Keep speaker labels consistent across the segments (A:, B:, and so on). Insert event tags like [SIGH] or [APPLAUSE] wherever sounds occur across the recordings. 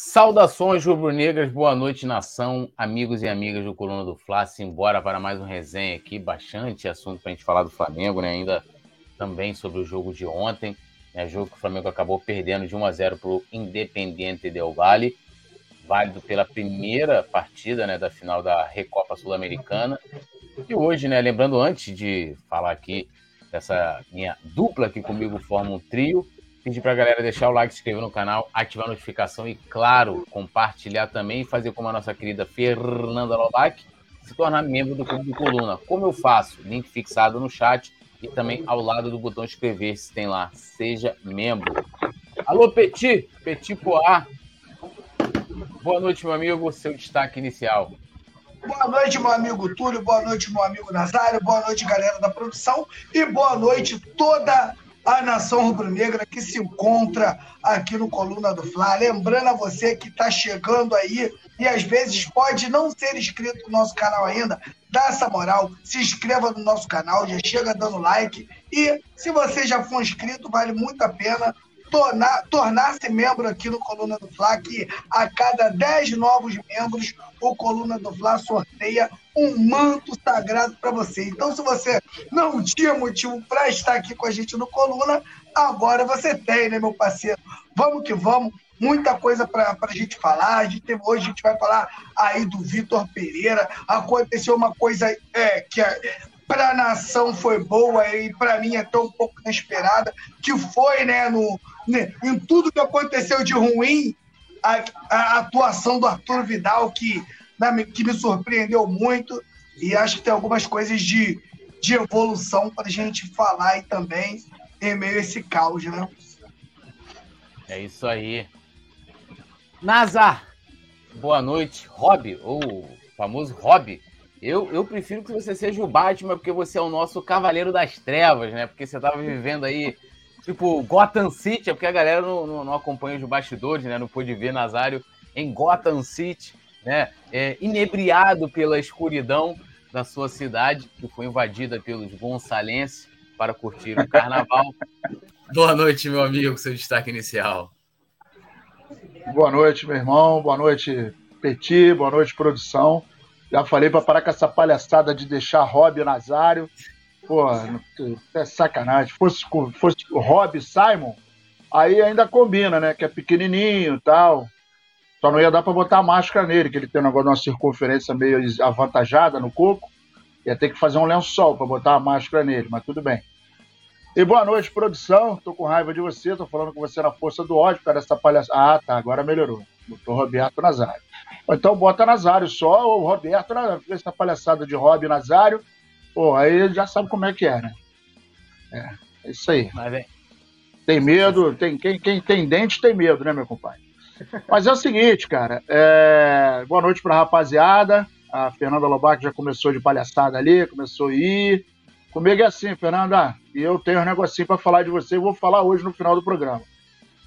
A: Saudações rubro-negras, boa noite nação, amigos e amigas do Coluna do Fla. Simbora para mais um resenha aqui, bastante assunto para a gente falar do Flamengo, né? Ainda também sobre o jogo de ontem, né? Jogo que o Flamengo acabou perdendo de 1 a 0 para o Independiente Del Valle, válido pela primeira partida, né, da final da Recopa Sul-Americana. E hoje, né, lembrando antes de falar aqui dessa minha dupla que comigo forma um trio, Pedir para a galera deixar o like, se inscrever no canal, ativar a notificação e, claro, compartilhar também e fazer como a nossa querida Fernanda Lobac, se tornar membro do Clube do Coluna. Como eu faço? Link fixado no chat e também ao lado do botão inscrever, se tem lá. Seja membro. Alô, Petit, Petit Poá. Boa noite, meu amigo. Seu destaque inicial.
B: Boa noite, meu amigo Túlio. Boa noite, meu amigo Nazário. Boa noite, galera da produção. E boa noite, toda a nação rubro-negra que se encontra aqui no Coluna do Fla. Lembrando a você que está chegando aí e às vezes pode não ser inscrito no nosso canal ainda, dá essa moral, se inscreva no nosso canal, já chega dando like. E se você já for inscrito, vale muito a pena tornar, tornar-se membro aqui no Coluna do Fla, que a cada 10 novos membros, o Coluna do Fla sorteia um manto sagrado para você. Então, se você não tinha motivo para estar aqui com a gente no Coluna, agora você tem, né, meu parceiro? Vamos que vamos. Muita coisa para a gente falar. A gente hoje a gente vai falar aí do Vitor Pereira. Aconteceu uma coisa é, que é, para a nação foi boa e para mim até um pouco inesperada, que foi, né, no, né, em tudo que aconteceu de ruim, a, a atuação do Arthur Vidal, que, que me surpreendeu muito, e acho que tem algumas coisas de, de evolução para a gente falar aí também, em meio a esse caos, né?
A: É isso aí. Nazar, boa noite. Rob, ou famoso Rob, eu, eu prefiro que você seja o Batman, porque você é o nosso Cavaleiro das Trevas, né? Porque você tava vivendo aí, tipo, Gotham City, é porque a galera não, não, não acompanha os bastidores, né? Não pôde ver Nazário em Gotham City, né? É, inebriado pela escuridão da sua cidade, que foi invadida pelos gonçalenses para curtir o carnaval. [LAUGHS] Boa noite, meu amigo, seu destaque inicial.
C: Boa noite, meu irmão. Boa noite, Petit. Boa noite, produção. Já falei para parar com essa palhaçada de deixar Rob Nazário. Pô, é sacanagem. Fosse, fosse Rob Simon, aí ainda combina, né? Que é pequenininho e tal. Só não ia dar para botar máscara nele, que ele tem um negócio de uma circunferência meio avantajada no coco. Ia ter que fazer um lençol para botar a máscara nele, mas tudo bem. E boa noite, produção. Tô com raiva de você, tô falando com você na força do ódio, cara, essa palhaçada. Ah, tá, agora melhorou. Botou Roberto Nazário. Então bota Nazário só, ou Roberto, essa palhaçada de Rob Nazário, pô, aí já sabe como é que é, né? É, é isso aí. Mas, tem medo, tem, quem, quem tem dente tem medo, né, meu compadre? Mas é o seguinte, cara, é... boa noite pra rapaziada, a Fernanda Lobac já começou de palhaçada ali, começou a ir. Comigo é assim, Fernanda, e eu tenho um negocinho para falar de você, e vou falar hoje no final do programa.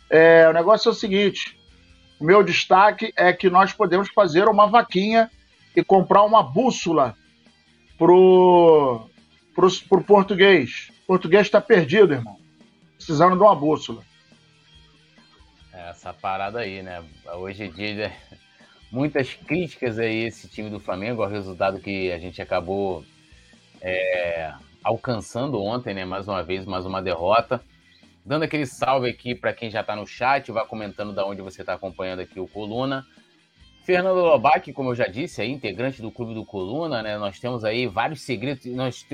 C: É, o negócio é o seguinte, o meu destaque é que nós podemos fazer uma vaquinha e comprar uma bússola pro, pro, pro português. O português está perdido, irmão. Precisando de uma bússola.
A: É, essa parada aí, né? Hoje em dia, muitas críticas aí esse time do Flamengo, ao resultado que a gente acabou é, alcançando ontem, né? Mais uma vez, mais uma derrota. Dando aquele salve aqui para quem já está no chat, vai comentando da onde você está acompanhando aqui o Coluna. Fernando Lobac, como eu já disse, é integrante do Clube do Coluna, né? Nós temos aí vários segredos. Nós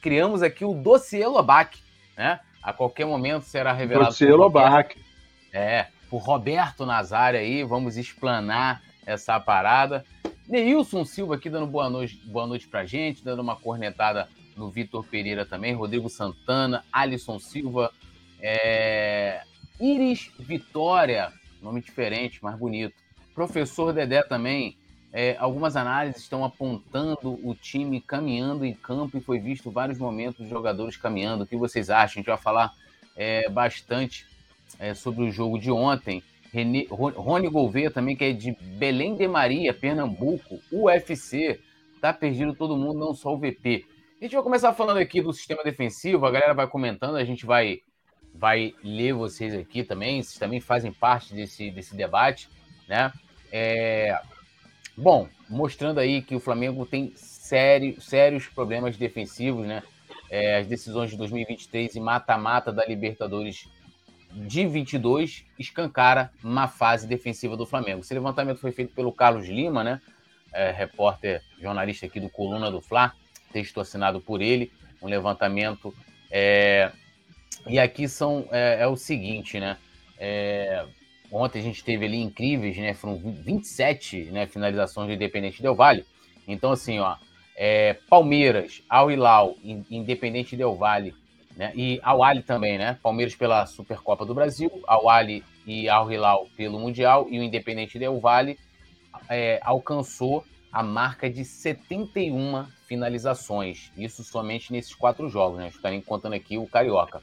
A: criamos aqui o dossiê Lobac, né? A qualquer momento será revelado.
C: Dossiê Lobac.
A: É, por Roberto Nazário aí, vamos explanar essa parada. Neilson Silva aqui dando boa noite, boa noite pra gente, dando uma cornetada no Vitor Pereira também, Rodrigo Santana, Alisson Silva, é... Iris Vitória, nome diferente, mais bonito. Professor Dedé também. É, algumas análises estão apontando o time caminhando em campo e foi visto vários momentos os jogadores caminhando. O que vocês acham? A gente vai falar é, bastante é, sobre o jogo de ontem. René, Rony Gouveia também, que é de Belém de Maria, Pernambuco, UFC. Tá perdido todo mundo, não só o VP. A gente vai começar falando aqui do sistema defensivo, a galera vai comentando, a gente vai vai ler vocês aqui também, vocês também fazem parte desse, desse debate. né? É... Bom, mostrando aí que o Flamengo tem sério, sérios problemas defensivos, né? É, as decisões de 2023 e mata-mata da Libertadores de 22 escancara uma fase defensiva do Flamengo. Esse levantamento foi feito pelo Carlos Lima, né? É, repórter, jornalista aqui do Coluna do Fla, texto assinado por ele, um levantamento. É... E aqui são é, é o seguinte, né? É, ontem a gente teve ali incríveis, né? Foram 27 né, finalizações do Independente Del Vale. Então, assim, ó, é, Palmeiras, Al Hilal, Independente Del Vale, né? E Al Ali também, né? Palmeiras pela Supercopa do Brasil, Al Ali e Al Hilal pelo Mundial e o Independente Del Vale é, alcançou a marca de 71 finalizações. Isso somente nesses quatro jogos, né? Estarem contando aqui o Carioca.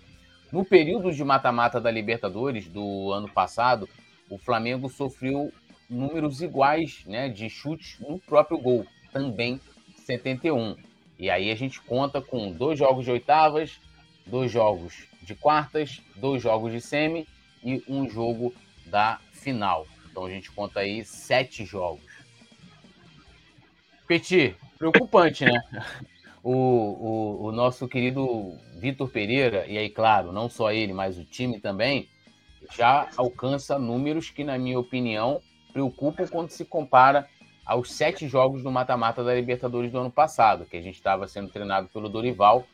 A: No período de mata-mata da Libertadores do ano passado, o Flamengo sofreu números iguais né, de chutes no próprio gol, também 71. E aí a gente conta com dois jogos de oitavas, dois jogos de quartas, dois jogos de semi e um jogo da final. Então a gente conta aí sete jogos. Petit, preocupante, né? [LAUGHS] O, o, o nosso querido Vitor Pereira, e aí, claro, não só ele, mas o time também, já alcança números que, na minha opinião, preocupam quando se compara aos sete jogos do mata-mata da Libertadores do ano passado, que a gente estava sendo treinado pelo Dorival,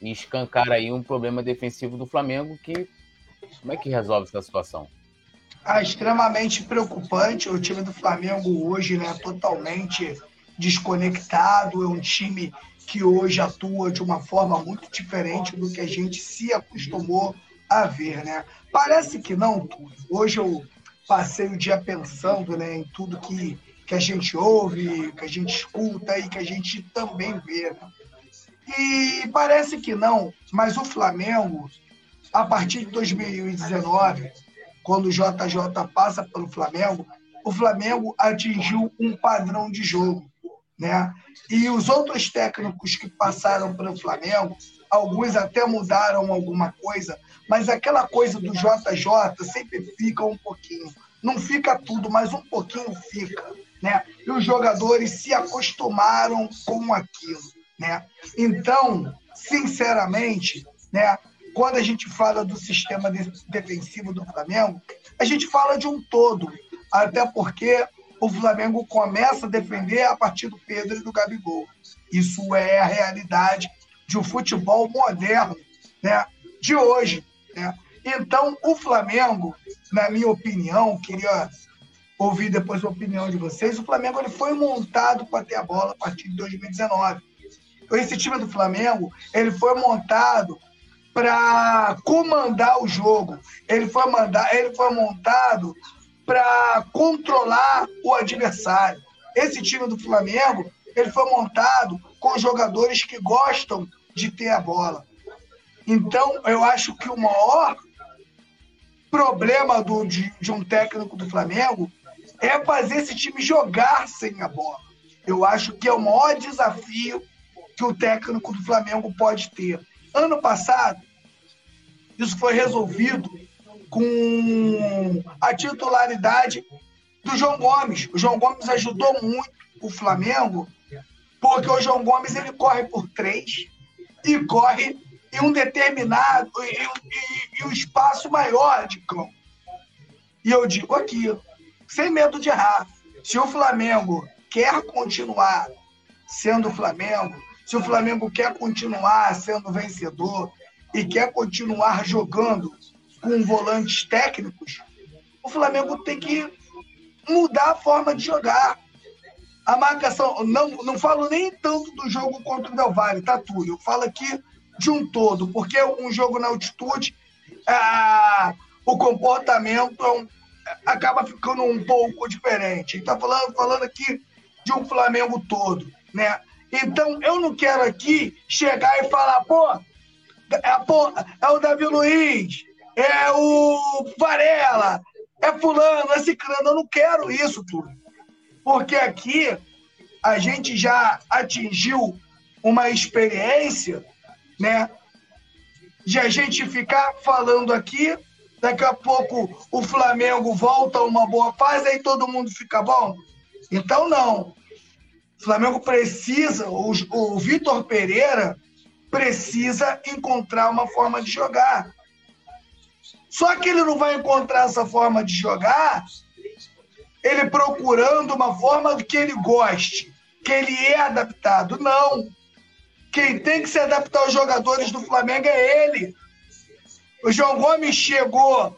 A: e escancar aí um problema defensivo do Flamengo que como é que resolve essa situação?
B: Ah, extremamente preocupante. O time do Flamengo hoje, né, totalmente desconectado. É um time que hoje atua de uma forma muito diferente do que a gente se acostumou a ver, né? Parece que não. Hoje eu passei o dia pensando, né, em tudo que que a gente ouve, que a gente escuta e que a gente também vê. Né? E parece que não, mas o Flamengo, a partir de 2019, quando o JJ passa pelo Flamengo, o Flamengo atingiu um padrão de jogo. Né? E os outros técnicos que passaram pelo Flamengo, alguns até mudaram alguma coisa, mas aquela coisa do JJ sempre fica um pouquinho. Não fica tudo, mas um pouquinho fica né? E os jogadores se acostumaram com aquilo, né? Então, sinceramente, né? Quando a gente fala do sistema defensivo do Flamengo, a gente fala de um todo, até porque o Flamengo começa a defender a partir do Pedro e do Gabigol. Isso é a realidade de um futebol moderno, né? De hoje, né? Então, o Flamengo, na minha opinião, queria ouvir depois a opinião de vocês. O Flamengo ele foi montado para ter a bola a partir de 2019. Esse time do Flamengo ele foi montado para comandar o jogo. Ele foi mandar, ele foi montado para controlar o adversário. Esse time do Flamengo ele foi montado com jogadores que gostam de ter a bola. Então, eu acho que o maior problema do, de, de um técnico do Flamengo é fazer esse time jogar sem a bola. Eu acho que é o maior desafio que o técnico do Flamengo pode ter. Ano passado, isso foi resolvido com a titularidade do João Gomes. O João Gomes ajudou muito o Flamengo, porque o João Gomes ele corre por três e corre em um determinado e, um espaço maior de campo. E eu digo aquilo sem medo de errar. Se o Flamengo quer continuar sendo Flamengo, se o Flamengo quer continuar sendo vencedor e quer continuar jogando com volantes técnicos, o Flamengo tem que mudar a forma de jogar. A marcação, não, não falo nem tanto do jogo contra o Del Valle, tá, Túlio? Eu falo aqui de um todo, porque um jogo na altitude, ah, o comportamento é um, acaba ficando um pouco diferente. Está falando, falando aqui de um Flamengo todo, né? Então, eu não quero aqui chegar e falar, pô, é, pô, é o Davi Luiz, é o Varela, é fulano, é ciclano. Eu não quero isso tudo. Porque aqui a gente já atingiu uma experiência, né? De a gente ficar falando aqui daqui a pouco o Flamengo volta a uma boa fase, aí todo mundo fica bom? Então, não. O Flamengo precisa, o, o Vitor Pereira precisa encontrar uma forma de jogar. Só que ele não vai encontrar essa forma de jogar ele procurando uma forma que ele goste, que ele é adaptado. Não. Quem tem que se adaptar aos jogadores do Flamengo é ele. O João Gomes chegou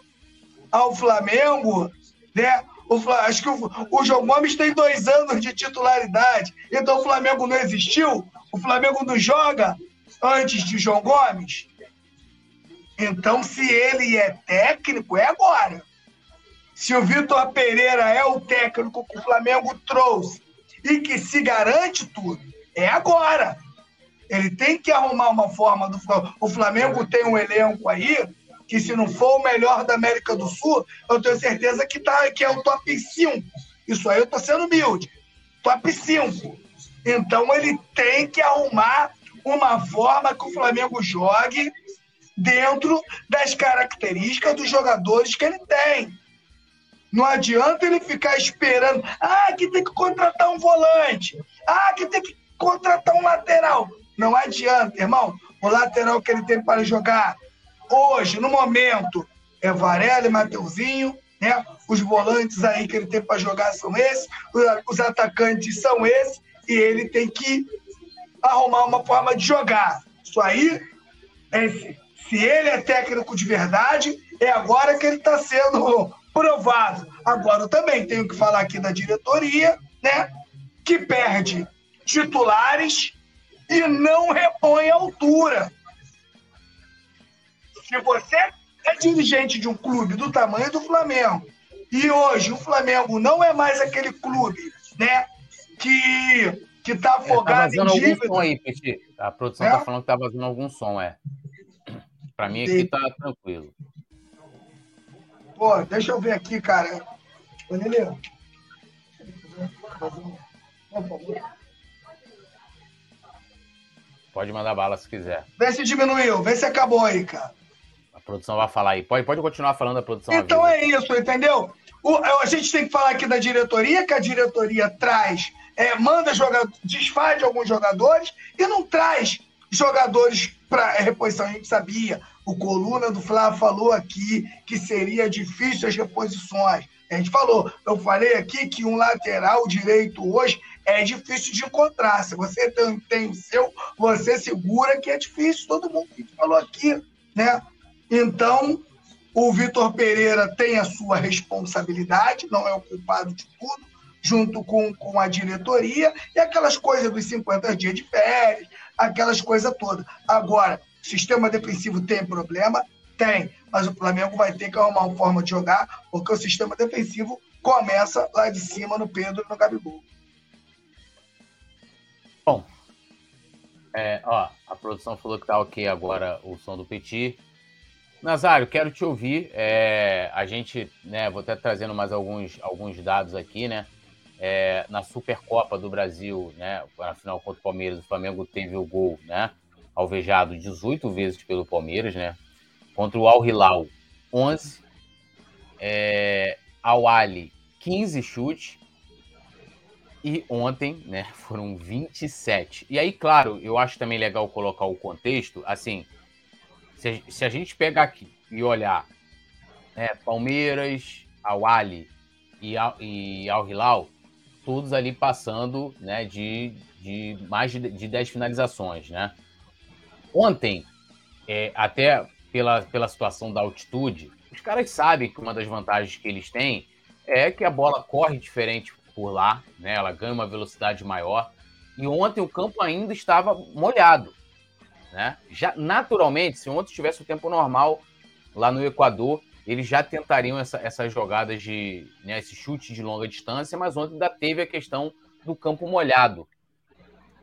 B: ao Flamengo, né? O, acho que o, o, João Gomes tem dois anos de titularidade, então o Flamengo não existiu. O Flamengo não joga antes de João Gomes. Então, se ele é técnico, é agora. Se o Vitor Pereira é o técnico que o Flamengo trouxe e que se garante tudo, é agora. Ele tem que arrumar uma forma do O Flamengo tem um elenco aí que, se não for o melhor da América do Sul, eu tenho certeza que, tá, que é o top 5. Isso aí eu tô sendo humilde. Top 5. Então ele tem que arrumar uma forma que o Flamengo jogue dentro das características dos jogadores que ele tem. Não adianta ele ficar esperando. Ah, que tem que contratar um volante. Ah, que tem que contratar um lateral. Não adianta, irmão. O lateral que ele tem para jogar hoje, no momento, é Varela e Mateuzinho, né? Os volantes aí que ele tem para jogar são esses, os atacantes são esses, e ele tem que arrumar uma forma de jogar. Isso aí, é, se ele é técnico de verdade, é agora que ele está sendo provado. Agora, eu também tenho que falar aqui da diretoria, né? Que perde titulares e não repõe a altura. Se você é dirigente de um clube do tamanho do Flamengo e hoje o Flamengo não é mais aquele clube, né, que que tá, tá afogado é, tá em dívida.
A: Som aí, Petit. A produção é? tá falando que tá vazando algum som, é. Para mim aqui tá tranquilo.
B: Pô, deixa eu ver aqui, cara. Ô, Lelê.
A: Pode mandar bala se quiser.
B: Vê se diminuiu, vê se acabou aí, cara.
A: A produção vai falar aí. Pode, pode continuar falando da produção.
B: Então é isso, entendeu? O, a gente tem que falar aqui da diretoria, que a diretoria traz, é, manda jogadores, desfaz de alguns jogadores e não traz jogadores para reposição. A gente sabia, o Coluna do Flávio falou aqui que seria difícil as reposições. A gente falou, eu falei aqui que um lateral direito hoje é difícil de encontrar. Se você tem, tem o seu, você segura que é difícil, todo mundo falou aqui, né? Então, o Vitor Pereira tem a sua responsabilidade, não é o culpado de tudo, junto com, com a diretoria, e aquelas coisas dos 50 dias de férias, aquelas coisas todas. Agora, Sistema defensivo tem problema? Tem. Mas o Flamengo vai ter que arrumar uma forma de jogar, porque o sistema defensivo começa lá de cima no Pedro e no Gabigol.
A: Bom, é, ó, a produção falou que tá ok agora o som do Petit. Nazário, quero te ouvir. É, a gente, né, vou até trazendo mais alguns, alguns dados aqui, né? É, na Supercopa do Brasil, né? Na final contra o Palmeiras, o Flamengo teve o gol, né? alvejado 18 vezes pelo Palmeiras, né? Contra o Al Hilal, 11. É, Al Ali, 15 chutes. E ontem, né, [LAUGHS] foram 27. E aí, claro, eu acho também legal colocar o contexto, assim, se a, se a gente pegar aqui e olhar né, Palmeiras, Al Ali e Al, e Al Hilal, todos ali passando né, de, de mais de, de 10 finalizações, né? Ontem, é, até pela, pela situação da altitude, os caras sabem que uma das vantagens que eles têm é que a bola corre diferente por lá, né? Ela ganha uma velocidade maior. E ontem o campo ainda estava molhado, né? Já naturalmente, se ontem tivesse o tempo normal lá no Equador, eles já tentariam essa, essas jogadas de, né, esse chute de longa distância, mas ontem ainda teve a questão do campo molhado.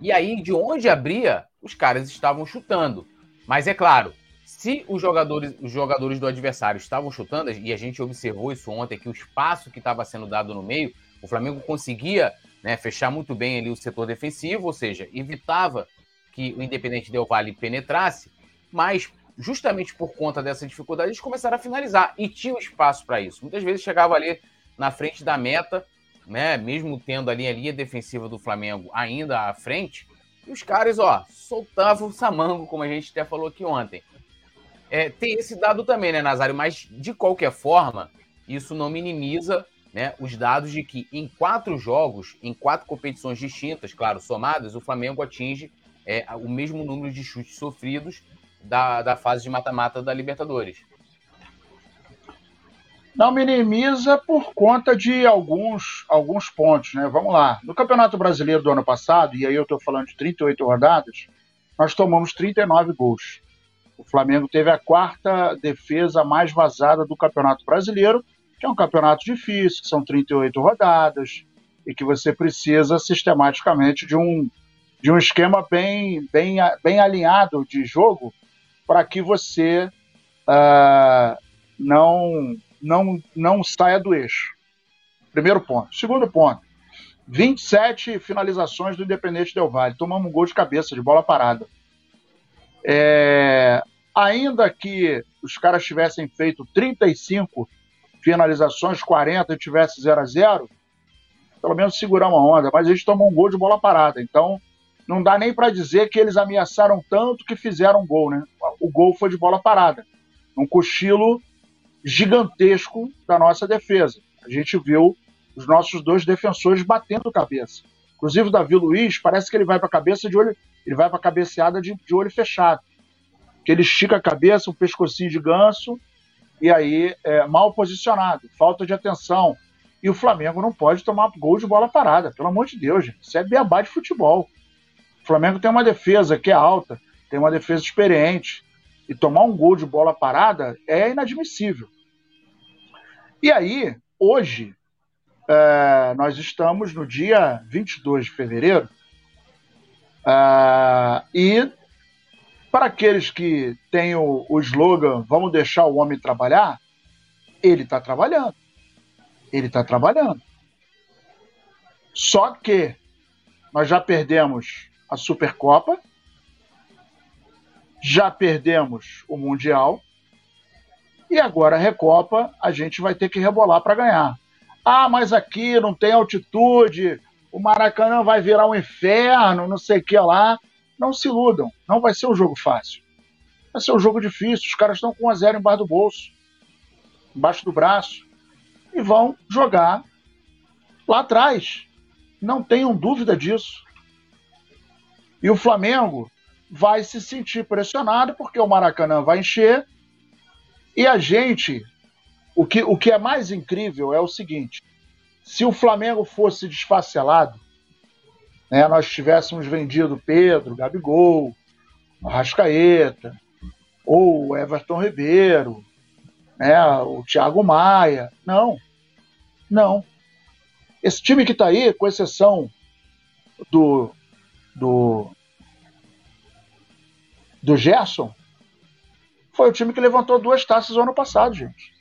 A: E aí, de onde abria, os caras estavam chutando. Mas é claro, se os jogadores, os jogadores do adversário estavam chutando, e a gente observou isso ontem, que o espaço que estava sendo dado no meio, o Flamengo conseguia né, fechar muito bem ali o setor defensivo, ou seja, evitava que o Independente Del Vale penetrasse, mas justamente por conta dessa dificuldade, eles começaram a finalizar e tinham espaço para isso. Muitas vezes chegava ali na frente da meta, né, mesmo tendo ali a linha defensiva do Flamengo ainda à frente, e os caras, ó, soltavam o samango, como a gente até falou aqui ontem. É, tem esse dado também, né, Nazário? Mas, de qualquer forma, isso não minimiza né, os dados de que em quatro jogos, em quatro competições distintas, claro, somadas, o Flamengo atinge é, o mesmo número de chutes sofridos da, da fase de mata-mata da Libertadores.
C: Não minimiza por conta de alguns, alguns pontos, né? Vamos lá. No Campeonato Brasileiro do ano passado, e aí eu estou falando de 38 rodadas, nós tomamos 39 gols. O Flamengo teve a quarta defesa mais vazada do Campeonato Brasileiro, que é um campeonato difícil, que são 38 rodadas, e que você precisa sistematicamente de um, de um esquema bem, bem, bem alinhado de jogo para que você uh, não, não, não saia do eixo. Primeiro ponto. Segundo ponto. 27 finalizações do Independente Del Valle. Tomamos um gol de cabeça, de bola parada. É, ainda que os caras tivessem feito 35 finalizações, 40 e tivesse 0 a 0 pelo menos segurar uma onda, mas a gente tomou um gol de bola parada. Então, não dá nem para dizer que eles ameaçaram tanto que fizeram gol, né? O gol foi de bola parada. Um cochilo gigantesco da nossa defesa. A gente viu os nossos dois defensores batendo cabeça. Inclusive o Davi Luiz, parece que ele vai para a cabeça de olho, ele vai para a cabeceada de, de olho fechado. Que ele estica a cabeça, um pescocinho de ganso, e aí é, mal posicionado, falta de atenção. E o Flamengo não pode tomar gol de bola parada, pelo amor de Deus, gente. Isso é beabá de futebol. Flamengo tem uma defesa que é alta, tem uma defesa experiente. E tomar um gol de bola parada é inadmissível. E aí, hoje, é, nós estamos no dia 22 de fevereiro. É, e para aqueles que têm o, o slogan Vamos deixar o homem trabalhar, ele está trabalhando. Ele está trabalhando. Só que nós já perdemos a Supercopa, já perdemos o Mundial e agora a Recopa a gente vai ter que rebolar para ganhar. Ah, mas aqui não tem altitude, o Maracanã vai virar um inferno, não sei o que lá. Não se iludam, não vai ser um jogo fácil. Vai ser um jogo difícil. Os caras estão com um a zero embaixo do bolso, embaixo do braço, e vão jogar lá atrás. Não tenham dúvida disso. E o Flamengo vai se sentir pressionado porque o Maracanã vai encher. E a gente, o que, o que é mais incrível é o seguinte: se o Flamengo fosse desfacelado, né, nós tivéssemos vendido Pedro, Gabigol, Arrascaeta, ou Everton Ribeiro, né, o Thiago Maia. Não, não. Esse time que está aí, com exceção do do, do Gerson, foi o time que levantou duas taças no ano passado, gente.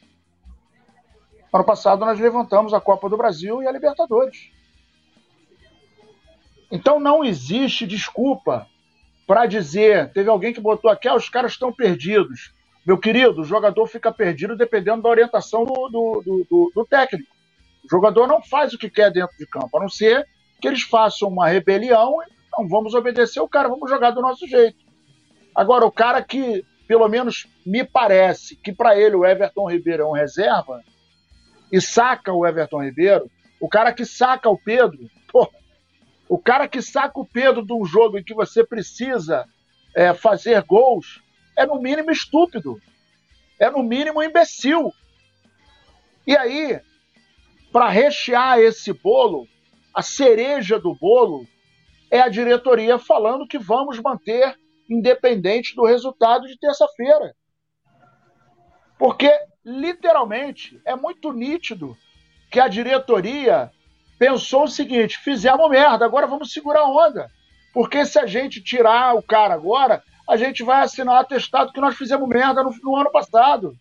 C: Ano passado nós levantamos a Copa do Brasil e a Libertadores. Então não existe desculpa para dizer, teve alguém que botou aqui, ah, os caras estão perdidos. Meu querido, o jogador fica perdido dependendo da orientação do, do, do, do, técnico. O jogador não faz o que quer dentro de campo, a não ser que eles façam uma rebelião não, vamos obedecer o cara, vamos jogar do nosso jeito. Agora, o cara que, pelo menos me parece, que para ele o Everton Ribeiro é um reserva, e saca o Everton Ribeiro, o cara que saca o Pedro, pô, o cara que saca o Pedro de um jogo em que você precisa é, fazer gols, é no mínimo estúpido, é no mínimo imbecil. E aí, para rechear esse bolo, a cereja do bolo é a diretoria falando que vamos manter independente do resultado de terça-feira. Porque, literalmente, é muito nítido que a diretoria pensou o seguinte: fizemos merda, agora vamos segurar a onda. Porque se a gente tirar o cara agora, a gente vai assinar o atestado que nós fizemos merda no, no ano passado.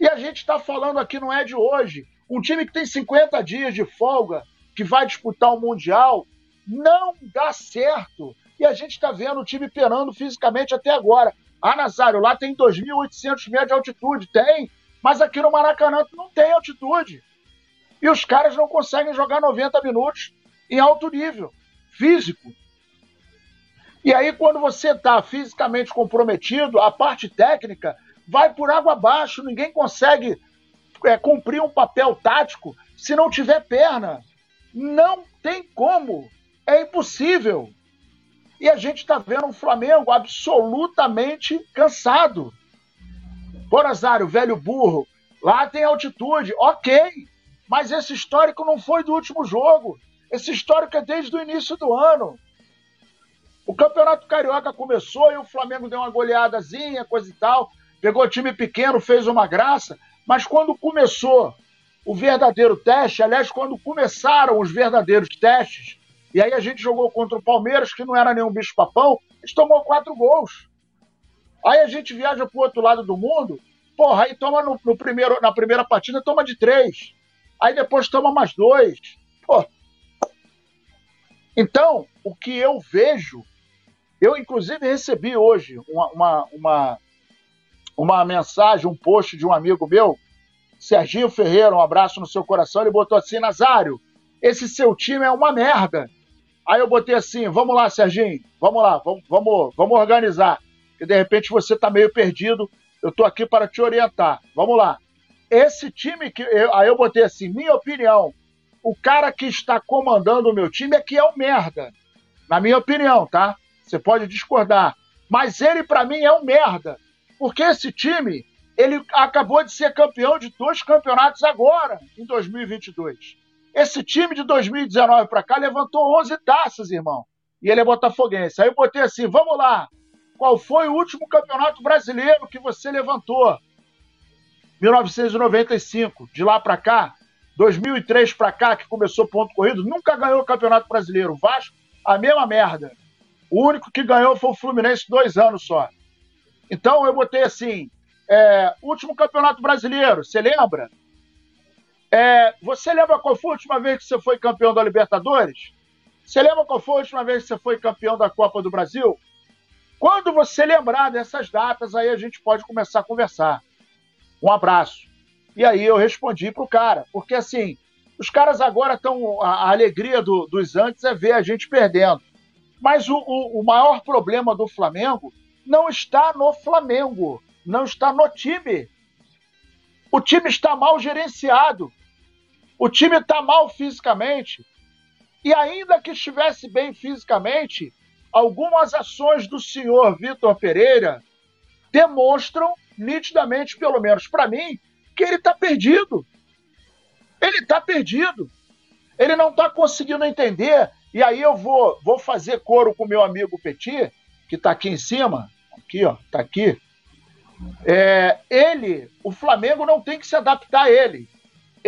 C: E a gente está falando aqui, não é de hoje. Um time que tem 50 dias de folga, que vai disputar o Mundial, não dá certo. E a gente está vendo o time penando fisicamente até agora. Ah, Nazário, lá tem 2.800 metros de altitude. Tem, mas aqui no Maracanã não tem altitude. E os caras não conseguem jogar 90 minutos em alto nível físico. E aí, quando você está fisicamente comprometido, a parte técnica vai por água abaixo. Ninguém consegue é, cumprir um papel tático se não tiver perna. Não tem como. É impossível. E a gente está vendo um Flamengo absolutamente cansado. Bonazário, velho burro, lá tem altitude, ok. Mas esse histórico não foi do último jogo. Esse histórico é desde o início do ano. O Campeonato Carioca começou e o Flamengo deu uma goleadazinha, coisa e tal. Pegou time pequeno, fez uma graça. Mas quando começou o verdadeiro teste, aliás, quando começaram os verdadeiros testes, e aí a gente jogou contra o Palmeiras, que não era nenhum bicho-papão, gente tomou quatro gols. Aí a gente viaja para o outro lado do mundo, porra, aí toma no, no, primeiro, na primeira partida, toma de três. Aí depois toma mais dois. Então, o que eu vejo, eu inclusive recebi hoje uma, uma, uma, uma mensagem, um post de um amigo meu, Serginho Ferreira, um abraço no seu coração, ele botou assim, Nazário, esse seu time é uma merda. Aí eu botei assim, vamos lá, Serginho, vamos lá, vamos, vamos, vamos organizar. Que de repente você está meio perdido, eu estou aqui para te orientar. Vamos lá. Esse time que. Eu, aí eu botei assim, minha opinião, o cara que está comandando o meu time é que é um merda. Na minha opinião, tá? Você pode discordar. Mas ele, para mim, é um merda. Porque esse time, ele acabou de ser campeão de dois campeonatos agora, em 2022. Esse time de 2019 para cá levantou 11 taças, irmão. E ele é botafoguense. Aí eu botei assim: vamos lá. Qual foi o último campeonato brasileiro que você levantou? 1995. De lá para cá, 2003 para cá, que começou ponto corrido, nunca ganhou o campeonato brasileiro. O Vasco, a mesma merda. O único que ganhou foi o Fluminense, dois anos só. Então eu botei assim: é, último campeonato brasileiro, você lembra? É, você lembra qual foi a última vez que você foi campeão da Libertadores? Você lembra qual foi a última vez que você foi campeão da Copa do Brasil? Quando você lembrar dessas datas, aí a gente pode começar a conversar. Um abraço. E aí eu respondi pro cara, porque assim, os caras agora estão. A, a, alegria do, dos antes é ver a gente perdendo. Mas o, o, o maior problema do Flamengo não está no Flamengo, não está no time. O time está mal gerenciado. O time está mal fisicamente. E ainda que estivesse bem fisicamente, algumas ações do senhor Vitor Pereira demonstram nitidamente, pelo menos para mim, que ele está perdido. Ele está perdido. Ele não está conseguindo entender. E aí eu vou, vou fazer coro com meu amigo Petit, que está aqui em cima. Aqui, ó, está aqui. É, ele, o Flamengo não tem que se adaptar a ele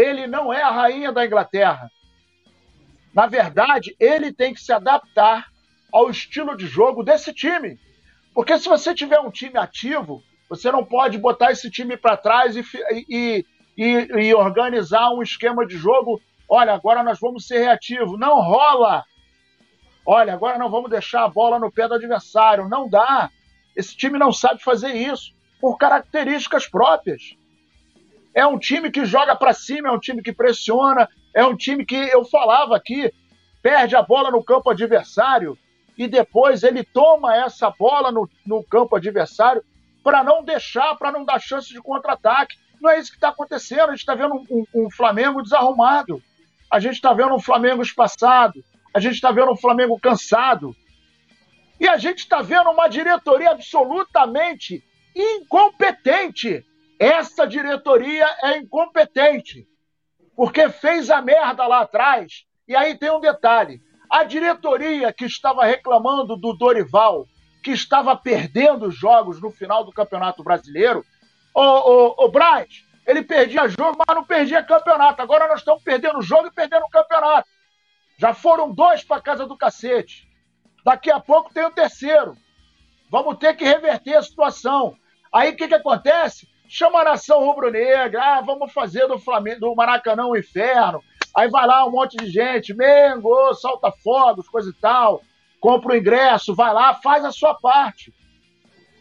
C: ele não é a rainha da Inglaterra. Na verdade, ele tem que se adaptar ao estilo de jogo desse time. Porque se você tiver um time ativo, você não pode botar esse time para trás e, e, e, e, organizar um esquema de jogo. Olha, agora nós vamos ser reativos. Não rola! Olha, agora não vamos deixar a bola no pé do adversário. Não dá. Esse time não sabe fazer isso por características próprias. É um time que joga para cima, é um time que pressiona, é um time que eu falava aqui, perde a bola no campo adversário e depois ele toma essa bola no, no campo adversário para não deixar, para não dar chance de contra-ataque. Não é isso que está acontecendo. A gente está vendo um, um, um, Flamengo desarrumado. A gente está vendo um Flamengo espaçado. A gente está vendo um Flamengo cansado. E a gente está vendo uma diretoria absolutamente incompetente essa diretoria é incompetente, porque fez a merda lá atrás. E aí tem um detalhe: a diretoria que estava reclamando do Dorival, que estava perdendo os jogos no final do Campeonato Brasileiro, o, o, o Braz, ele perdia jogo, mas não perdia campeonato. Agora nós estamos perdendo jogo e perdendo campeonato. Já foram dois para casa do cacete. Daqui a pouco tem o terceiro. Vamos ter que reverter a situação. Aí o que, que acontece? chama a nação rubro-negra, ah, vamos fazer do Flamengo, do Maracanã um inferno. Aí vai lá um monte de gente, Mengo, solta fogos, coisa e tal, compra o ingresso, vai lá, faz a sua parte.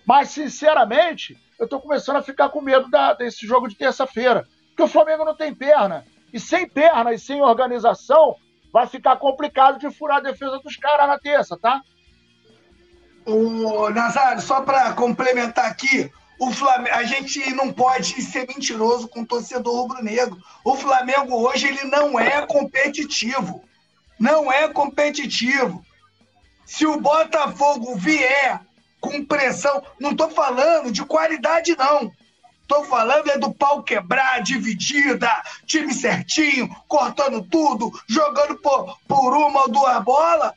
C: Mas, sinceramente, eu tô começando a ficar com medo da, desse jogo de terça-feira. Porque o Flamengo não tem perna. E sem perna e sem organização, vai ficar complicado de furar a defesa dos caras na terça, tá?
B: O Nazário, só para complementar aqui, o Flamengo, a gente não pode ser mentiroso com o torcedor rubro-negro. O Flamengo hoje ele não é competitivo. Não é competitivo. Se o Botafogo vier com pressão, não estou falando de qualidade, não. Estou falando é do pau quebrar, dividida, time certinho, cortando tudo, jogando por, por uma ou duas bolas.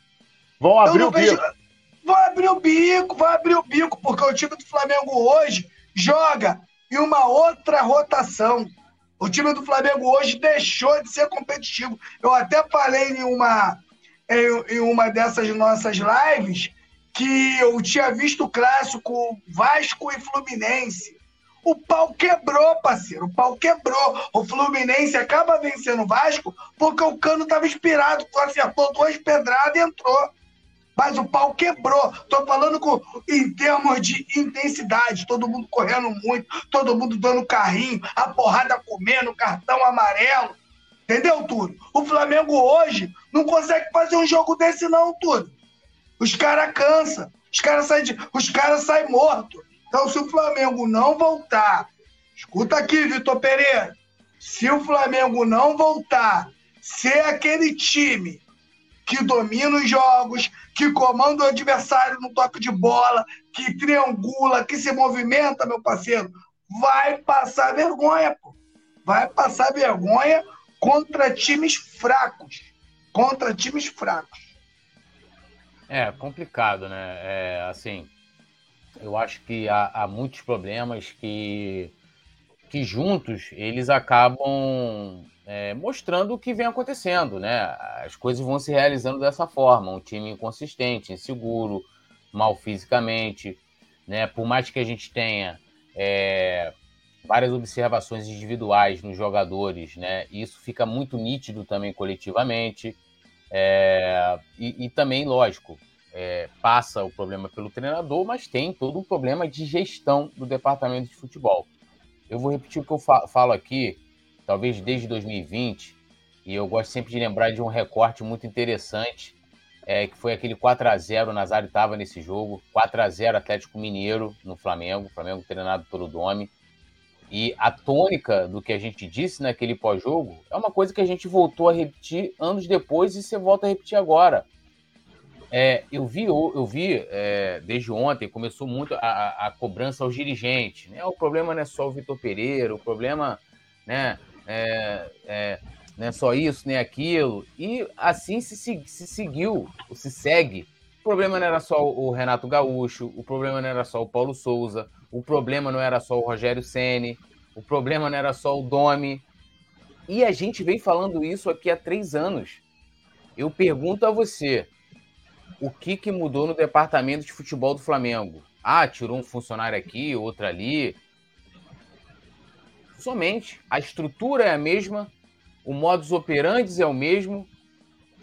C: Vão abrir o vejo... bico.
B: Vai abrir o bico, vai abrir o bico, porque o time do Flamengo hoje joga em uma outra rotação. O time do Flamengo hoje deixou de ser competitivo. Eu até falei em uma, em, em uma dessas nossas lives que eu tinha visto o clássico Vasco e Fluminense. O pau quebrou, parceiro. O pau quebrou. O Fluminense acaba vencendo o Vasco porque o cano estava inspirado. Acertou duas pedradas e entrou. Mas o pau quebrou. Tô falando com, em termos de intensidade. Todo mundo correndo muito, todo mundo dando carrinho, a porrada comendo, cartão amarelo. Entendeu, Túlio? O Flamengo hoje não consegue fazer um jogo desse, não, Túlio. Os caras cansam. Os caras saem cara saem mortos. Então, se o Flamengo não voltar, escuta aqui, Vitor Pereira. Se o Flamengo não voltar, ser aquele time que domina os jogos, que comanda o adversário no toque de bola, que triangula, que se movimenta, meu parceiro, vai passar vergonha, pô. Vai passar vergonha contra times fracos. Contra times fracos.
A: É complicado, né? É, assim, eu acho que há, há muitos problemas que, que juntos eles acabam é, mostrando o que vem acontecendo, né? As coisas vão se realizando dessa forma, um time inconsistente, inseguro, mal fisicamente, né? Por mais que a gente tenha é, várias observações individuais nos jogadores, né? Isso fica muito nítido também coletivamente. É, e, e, também, lógico, é, passa o problema pelo treinador, mas tem todo um problema de gestão do departamento de futebol. Eu vou repetir o que eu falo aqui, talvez desde 2020, e eu gosto sempre de lembrar de um recorte muito interessante, é, que foi aquele 4 a 0 o Nazário estava nesse jogo, 4 a 0 Atlético Mineiro no Flamengo, Flamengo treinado pelo Domi. E a tônica do que a gente disse naquele pós-jogo é uma coisa que a gente voltou a repetir anos depois e você volta a repetir agora. É, eu vi, eu vi é, desde ontem, começou muito a, a, cobrança aos dirigentes. Né? O problema não é só o Vitor Pereira, o problema né, é, é, não é só isso, nem aquilo. E assim se, se seguiu, se segue. O problema não era só o Renato Gaúcho, o problema não era só o Paulo Souza, o problema não era só o Rogério Ceni, o problema não era só o Domi. E a gente vem falando isso aqui há três anos. Eu pergunto a você, o que, que mudou no departamento de futebol do Flamengo? Ah, tirou um funcionário aqui, outro ali. Somente. A estrutura é a mesma, o modus operandi é o mesmo,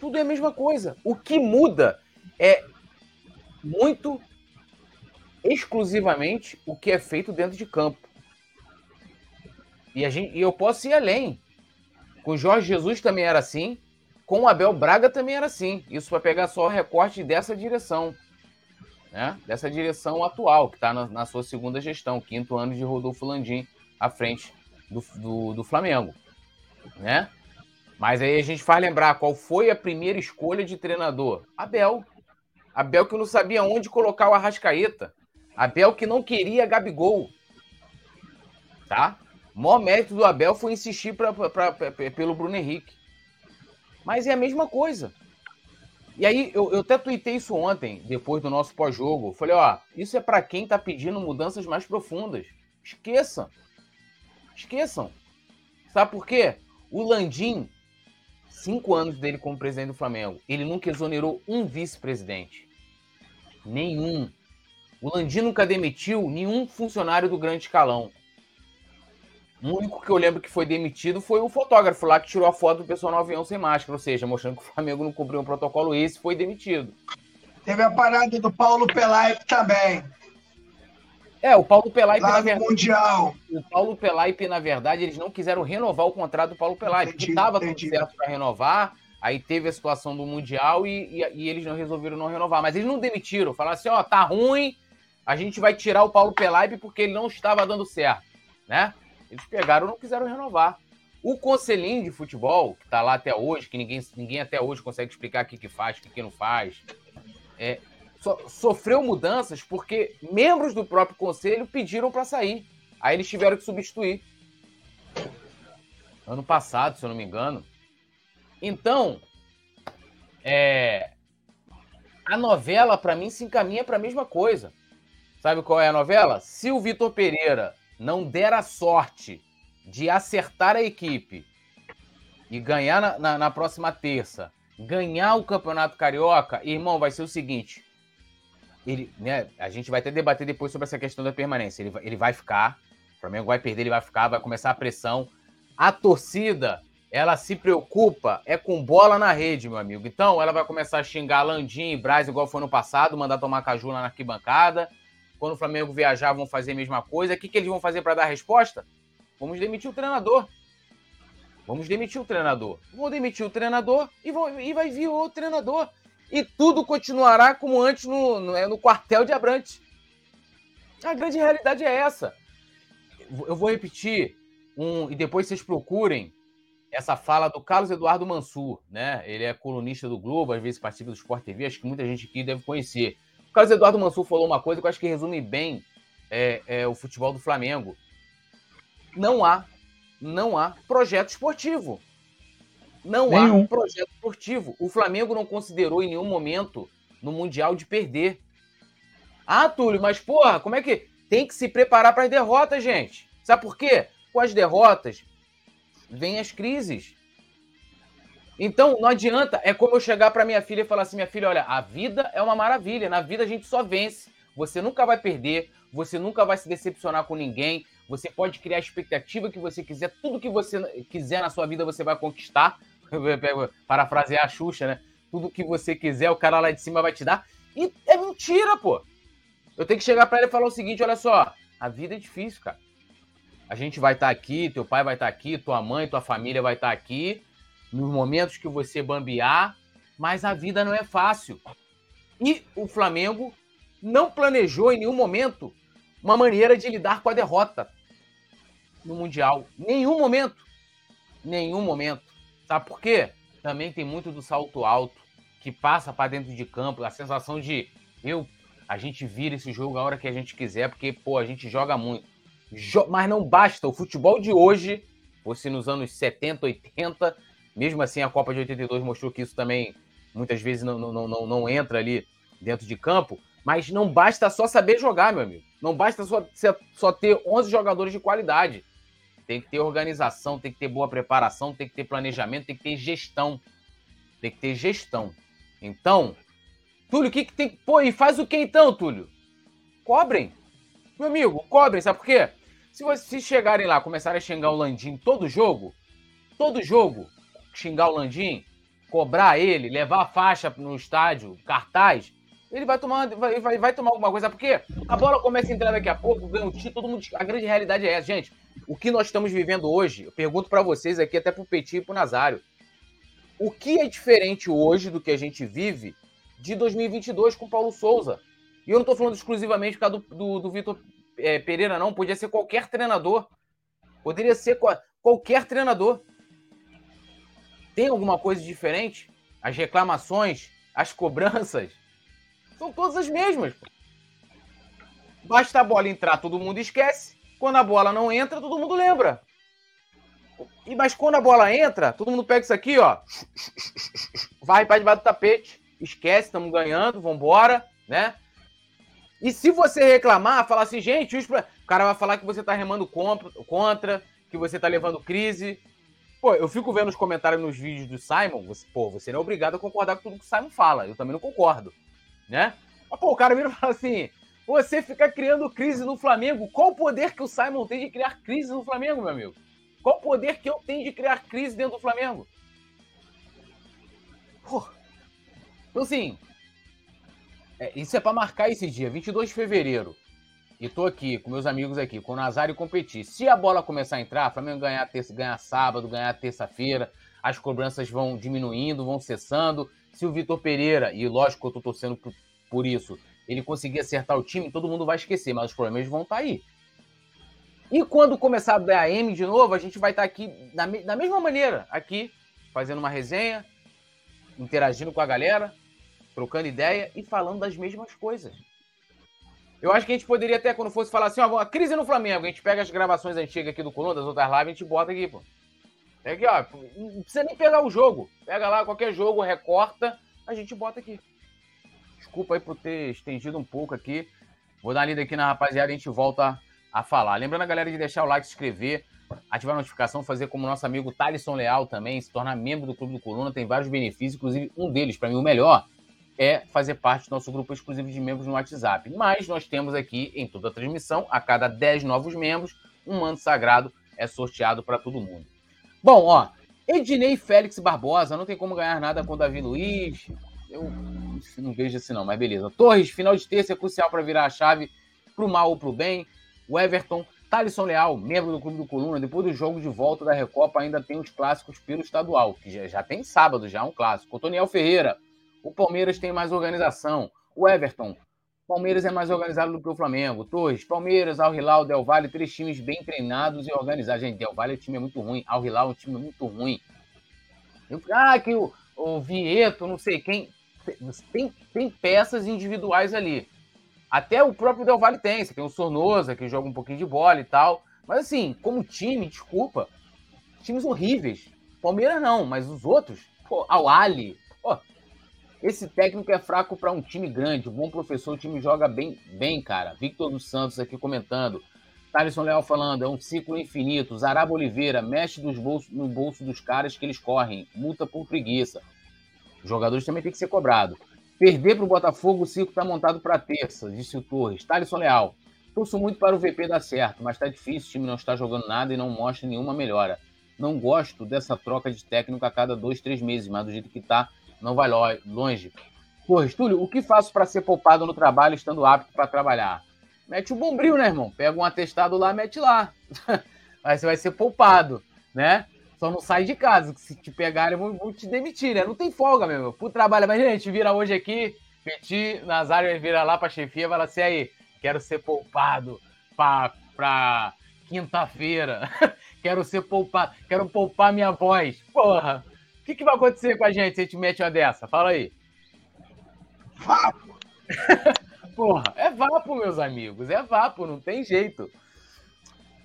A: tudo é a mesma coisa. O que muda é muito exclusivamente o que é feito dentro de campo. E, a gente, e eu posso ir além. Com Jorge Jesus também era assim, com Abel Braga também era assim. Isso para pegar só o recorte dessa direção, né? Dessa direção atual, que está na, na, sua segunda gestão, quinto ano de Rodolfo Landim à frente do, do, do Flamengo, né? Mas aí a gente faz lembrar qual foi a primeira escolha de treinador? Abel. Abel que não sabia onde colocar o Arrascaeta. Abel que não queria Gabigol. Tá? O maior mérito do Abel foi insistir pra, pra, pra, pelo Bruno Henrique. Mas é a mesma coisa. E aí, eu, eu até tuitei isso ontem, depois do nosso pós-jogo. Falei, ó, isso é para quem tá pedindo mudanças mais profundas. Esqueçam. Esqueçam. Sabe por quê? O Landim, cinco anos dele como presidente do Flamengo, ele nunca exonerou um vice-presidente. Nenhum. O Landim nunca demitiu nenhum funcionário do grande escalão. O único que eu lembro que foi demitido foi o fotógrafo lá que tirou a foto do pessoal no avião sem máscara, ou seja, mostrando que o Flamengo não cumpriu um protocolo, esse foi demitido.
B: Teve a parada do Paulo Pelaip também.
A: É, o Paulo Pelaipe,
B: na verdade. Mundial.
A: O Paulo Pelaipe, na verdade, eles não quiseram renovar o contrato do Paulo Pelaipe, que estava tudo certo para renovar. Aí teve a situação do Mundial e, e, e, eles não resolveram não renovar. Mas eles não demitiram. Falaram assim: ó, tá ruim, a gente vai tirar o Paulo Pelaipe porque ele não estava dando certo. Né? Eles pegaram e não quiseram renovar. O conselhinho de futebol, que está lá até hoje, que ninguém, ninguém até hoje consegue explicar o que, que faz, o que, que não faz, é, so, sofreu mudanças porque membros do próprio conselho pediram para sair. Aí eles tiveram que substituir. Ano passado, se eu não me engano. Então, é, a novela, para mim, se encaminha para a mesma coisa. Sabe qual é a novela? Se o Vitor Pereira não der a sorte de acertar a equipe e ganhar na, na, na, próxima terça, ganhar o Campeonato Carioca, irmão, vai ser o seguinte. Ele, né, a gente vai até debater depois sobre essa questão da permanência. Ele, ele vai ficar, o Flamengo vai perder, ele vai ficar, vai começar a pressão. A torcida, ela se preocupa é com bola na rede, meu amigo. Então, ela vai começar a xingar Landim e Braz, igual foi no passado, mandar tomar caju lá na arquibancada. Quando o Flamengo viajar, vão fazer a mesma coisa. O que, que eles vão fazer para dar resposta? Vamos demitir o treinador. Vamos demitir o treinador. Vou demitir o treinador e, vou, e vai vir outro treinador. E tudo continuará como antes no, no, é, no quartel de Abrantes. A grande realidade é essa. Eu vou repetir, um, e depois vocês procurem essa fala do Carlos Eduardo Mansur, né? Ele é colunista do Globo, às vezes participa do Sport TV, acho que muita gente aqui deve conhecer. O Carlos Eduardo Mansur falou uma coisa que eu acho que resume bem é, é, o futebol do Flamengo não há, não há projeto esportivo. Não nenhum. há projeto esportivo. O Flamengo não considerou em nenhum momento no Mundial de perder. Ah, Túlio, mas porra, como é que tem que se preparar para as derrotas, gente? Sabe por quê? Com as derrotas vêm as crises. Então, não adianta. É como eu chegar para minha filha e falar assim: minha filha, olha, a vida é uma maravilha. Na vida a gente só vence. Você nunca vai perder. Você nunca vai se decepcionar com ninguém. Você pode criar a expectativa que você quiser, tudo que você quiser na sua vida você vai conquistar. [LAUGHS] Parafrasear a Xuxa, né? Tudo que você quiser, o cara lá de cima vai te dar. E é mentira, pô. Eu tenho que chegar para ele e falar o seguinte: olha só, a vida é difícil, cara. A gente vai estar tá aqui, teu pai vai estar tá aqui, tua mãe, tua família vai estar tá aqui, nos momentos que você bambear, mas a vida não é fácil. E o Flamengo não planejou em nenhum momento uma maneira de lidar com a derrota no Mundial. Nenhum momento. Nenhum momento. Sabe por quê? Também tem muito do salto alto que passa para dentro de campo, a sensação de eu a gente vira esse jogo a hora que a gente quiser, porque pô, a gente joga muito. Jo mas não basta, o futebol de hoje, fosse nos anos 70, 80, mesmo assim a Copa de 82 mostrou que isso também muitas vezes não, não, não, não entra ali dentro de campo, mas não basta só saber jogar, meu amigo. Não basta só, só ter 11 jogadores de qualidade. Tem que ter organização, tem que ter boa preparação, tem que ter planejamento, tem que ter gestão. Tem que ter gestão. Então, Túlio, o que, que tem. Pô, e faz o que então, Túlio? Cobrem. Meu amigo, cobrem, sabe por quê? Se vocês chegarem lá, começarem a xingar o Landim todo jogo, todo jogo, xingar o Landim, cobrar ele, levar a faixa no estádio, cartaz, ele vai tomar, vai, vai, vai tomar alguma coisa, porque a bola começa a entrar daqui a pouco, ganha o título, todo mundo. A grande realidade é essa, gente. O que nós estamos vivendo hoje, eu pergunto para vocês aqui, até pro Petit e pro Nazário. O que é diferente hoje do que a gente vive de 2022 com Paulo Souza? E eu não estou falando exclusivamente por causa do, do, do Vitor é, Pereira, não. Podia ser qualquer treinador. Poderia ser qualquer treinador. Tem alguma coisa diferente? As reclamações, as cobranças, são todas as mesmas. Basta a bola entrar, todo mundo esquece. Quando a bola não entra, todo mundo lembra. E, mas quando a bola entra, todo mundo pega isso aqui, ó. Vai para debaixo do tapete. Esquece, estamos ganhando, vambora, né? E se você reclamar, falar assim, gente, o cara vai falar que você tá remando contra, que você tá levando crise. Pô, eu fico vendo os comentários nos vídeos do Simon, você, pô, você não é obrigado a concordar com tudo que o Simon fala. Eu também não concordo né? Mas, pô, o cara vira e fala assim: você fica criando crise no Flamengo. Qual o poder que o Simon tem de criar crise no Flamengo, meu amigo? Qual o poder que eu tenho de criar crise dentro do Flamengo? Então, assim, é, isso é para marcar esse dia, 22 de fevereiro. e tô aqui com meus amigos aqui, com o Nazário competir. Se a bola começar a entrar, Flamengo ganhar terça, ganhar sábado, ganhar terça-feira, as cobranças vão diminuindo, vão cessando. Se o Vitor Pereira, e lógico que eu tô torcendo por isso, ele conseguir acertar o time, todo mundo vai esquecer, mas os problemas vão estar tá aí. E quando começar a BAM de novo, a gente vai estar tá aqui da, da mesma maneira, aqui, fazendo uma resenha, interagindo com a galera, trocando ideia e falando das mesmas coisas. Eu acho que a gente poderia até, quando fosse falar assim, ó, a crise no Flamengo, a gente pega as gravações antigas aqui do Coluna, das outras lives, a gente bota aqui, pô. É aqui, ó, não precisa nem pegar o jogo. Pega lá qualquer jogo, recorta, a gente bota aqui. Desculpa aí por ter estendido um pouco aqui. Vou dar uma lida aqui na rapaziada e a gente volta a falar. Lembrando a galera de deixar o like, se inscrever, ativar a notificação, fazer como nosso amigo Thalisson Leal também, se tornar membro do Clube do Coluna, tem vários benefícios, inclusive um deles, para mim o melhor, é fazer parte do nosso grupo exclusivo de membros no WhatsApp. Mas nós temos aqui em toda a transmissão, a cada 10 novos membros, um manto sagrado é sorteado para todo mundo. Bom, ó, Ednei Félix Barbosa, não tem como ganhar nada com Davi Luiz. Eu não vejo assim não, mas beleza. Torres, final de terça é crucial para virar a chave para o mal ou para o bem. O Everton, Thalisson Leal, membro do Clube do Coluna, depois do jogo de volta da Recopa, ainda tem os clássicos pelo estadual, que já, já tem sábado, já um clássico. O Toniel Ferreira, o Palmeiras tem mais organização. O Everton, Palmeiras é mais organizado do que o Flamengo. Torres, Palmeiras, Al Hilal, Del Valle, três times bem treinados e organizados. Gente, Del Valle o time é muito ruim. Al Hilal é um time muito ruim. Ah, que o, o Vieto, não sei quem. Tem, tem peças individuais ali. Até o próprio Del Valle tem. Você tem o Sornosa, que joga um pouquinho de bola e tal. Mas assim, como time, desculpa, times horríveis. Palmeiras não, mas os outros, pô, Al Ali, pô, esse técnico é fraco para um time grande, um bom professor, o time joga bem, bem, cara. Victor dos Santos aqui comentando. Thaleson Leal falando, é um ciclo infinito. Zaraba Oliveira, mexe dos bolsos, no bolso dos caras que eles correm. Multa por preguiça. Os jogadores também tem que ser cobrado. Perder para o Botafogo, o ciclo está montado para terça, disse o Torres. Thaleson Leal, torço muito para o VP dar certo, mas está difícil, o time não está jogando nada e não mostra nenhuma melhora. Não gosto dessa troca de técnico a cada dois, três meses, mas do jeito que está, não vai longe. Torres, Túlio, o que faço para ser poupado no trabalho estando apto para trabalhar? Mete o bombril, né, irmão? Pega um atestado lá, mete lá. [LAUGHS] Aí você vai ser poupado, né? Só não sai de casa, que se te pegarem, vão, vão te demitir, né? Não tem folga, meu irmão. Pro trabalho. Mas, gente, vira hoje aqui, Petit, Nazário vira lá pra chefia e fala assim, aí, quero ser poupado pra, pra quinta-feira. [LAUGHS] quero ser poupado, quero poupar minha voz. Porra, o que, que vai acontecer com a gente se a gente mete uma dessa? Fala aí.
B: Vapo! [LAUGHS]
A: Porra, é vapo, meus amigos. É vapo, não tem jeito.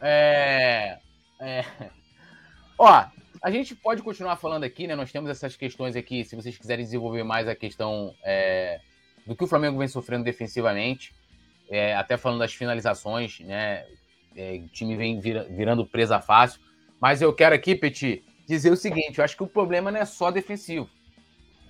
A: É. é... Ó, a gente pode continuar falando aqui, né? Nós temos essas questões aqui, se vocês quiserem desenvolver mais a questão é, do que o Flamengo vem sofrendo defensivamente, é, até falando das finalizações, né? É, o time vem vira, virando presa fácil. Mas eu quero aqui, Petit, dizer o seguinte: eu acho que o problema não é só defensivo,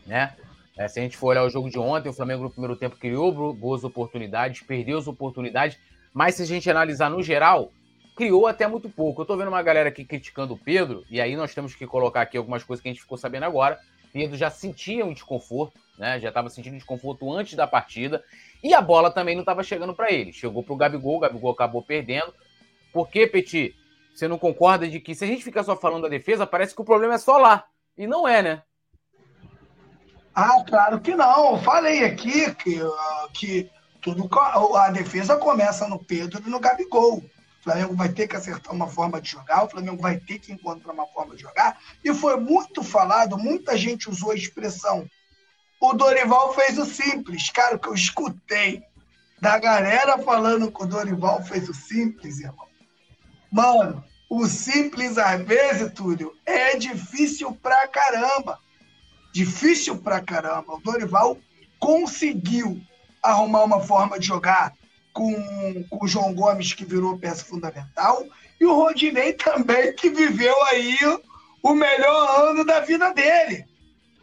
A: né? É, se a gente for olhar o jogo de ontem, o Flamengo no primeiro tempo criou boas oportunidades, perdeu as oportunidades, mas se a gente analisar no geral, criou até muito pouco. Eu tô vendo uma galera aqui criticando o Pedro, e aí nós temos que colocar aqui algumas coisas que a gente ficou sabendo agora. Pedro já sentia um desconforto, né? Já estava sentindo desconforto antes da partida, e a bola também não estava chegando para ele. Chegou para o Gabigol, o Gabigol acabou perdendo. Por que, Petit? Você não concorda de que se a gente ficar só falando da defesa, parece que o problema é só lá. E não é, né?
B: Ah, claro que não. Falei aqui que, uh, que tudo, a defesa começa no Pedro e no Gabigol. Flamengo vai ter que acertar uma forma de jogar, o Flamengo vai ter que encontrar uma forma de jogar. E foi muito falado, muita gente usou a expressão. O Dorival fez o simples. Cara, que eu escutei da galera falando que o Dorival fez o simples, irmão. Mano, o simples às vezes, Túlio, é difícil pra caramba. Difícil pra caramba. O Dorival conseguiu arrumar uma forma de jogar com, com o João Gomes, que virou peça fundamental, e o Rodinei também, que viveu aí o melhor ano da vida dele.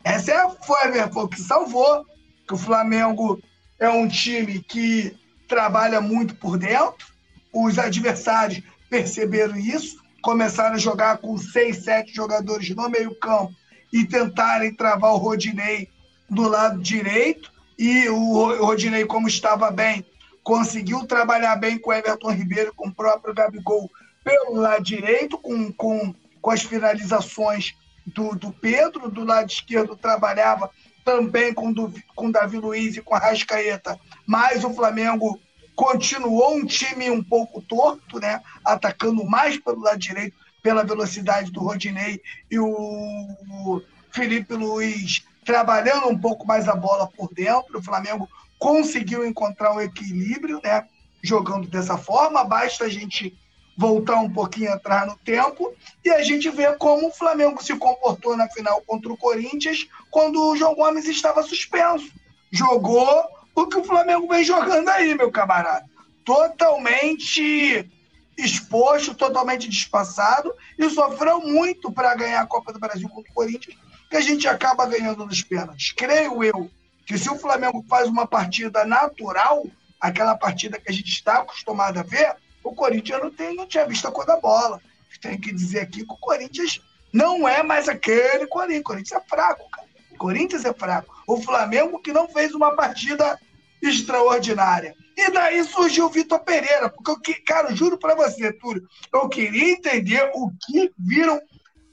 B: Essa é, foi, foi o que salvou, que o Flamengo é um time que trabalha muito por dentro, os adversários perceberam isso, começaram a jogar com seis, sete jogadores no meio-campo e tentarem travar o Rodinei do lado direito. E o Rodinei, como estava bem, conseguiu trabalhar bem com o Everton Ribeiro, com o próprio Gabigol pelo lado direito, com, com, com as finalizações do, do Pedro, do lado esquerdo trabalhava também com, do, com Davi Luiz e com a Rascaeta, mas o Flamengo continuou um time um pouco torto, né? atacando mais pelo lado direito, pela velocidade do Rodinei e o Felipe Luiz trabalhando um pouco mais a bola por dentro. O Flamengo conseguiu encontrar o um equilíbrio, né? Jogando dessa forma. Basta a gente voltar um pouquinho atrás no tempo e a gente vê como o Flamengo se comportou na final contra o Corinthians quando o João Gomes estava suspenso. Jogou o que o Flamengo vem jogando aí, meu camarada. Totalmente exposto, totalmente despassado e sofreu muito para ganhar a Copa do Brasil contra o Corinthians, que a gente acaba ganhando nos pênaltis. Creio eu que se o Flamengo faz uma partida natural, aquela partida que a gente está acostumado a ver, o Corinthians não, tem, não tinha visto a cor da bola. Tem que dizer aqui que o Corinthians não é mais aquele Corinthians. O Corinthians é fraco, cara. O Corinthians é fraco. O Flamengo que não fez uma partida extraordinária. E daí surgiu o Vitor Pereira, porque eu, cara, eu juro para você, Túlio, eu queria entender o que viram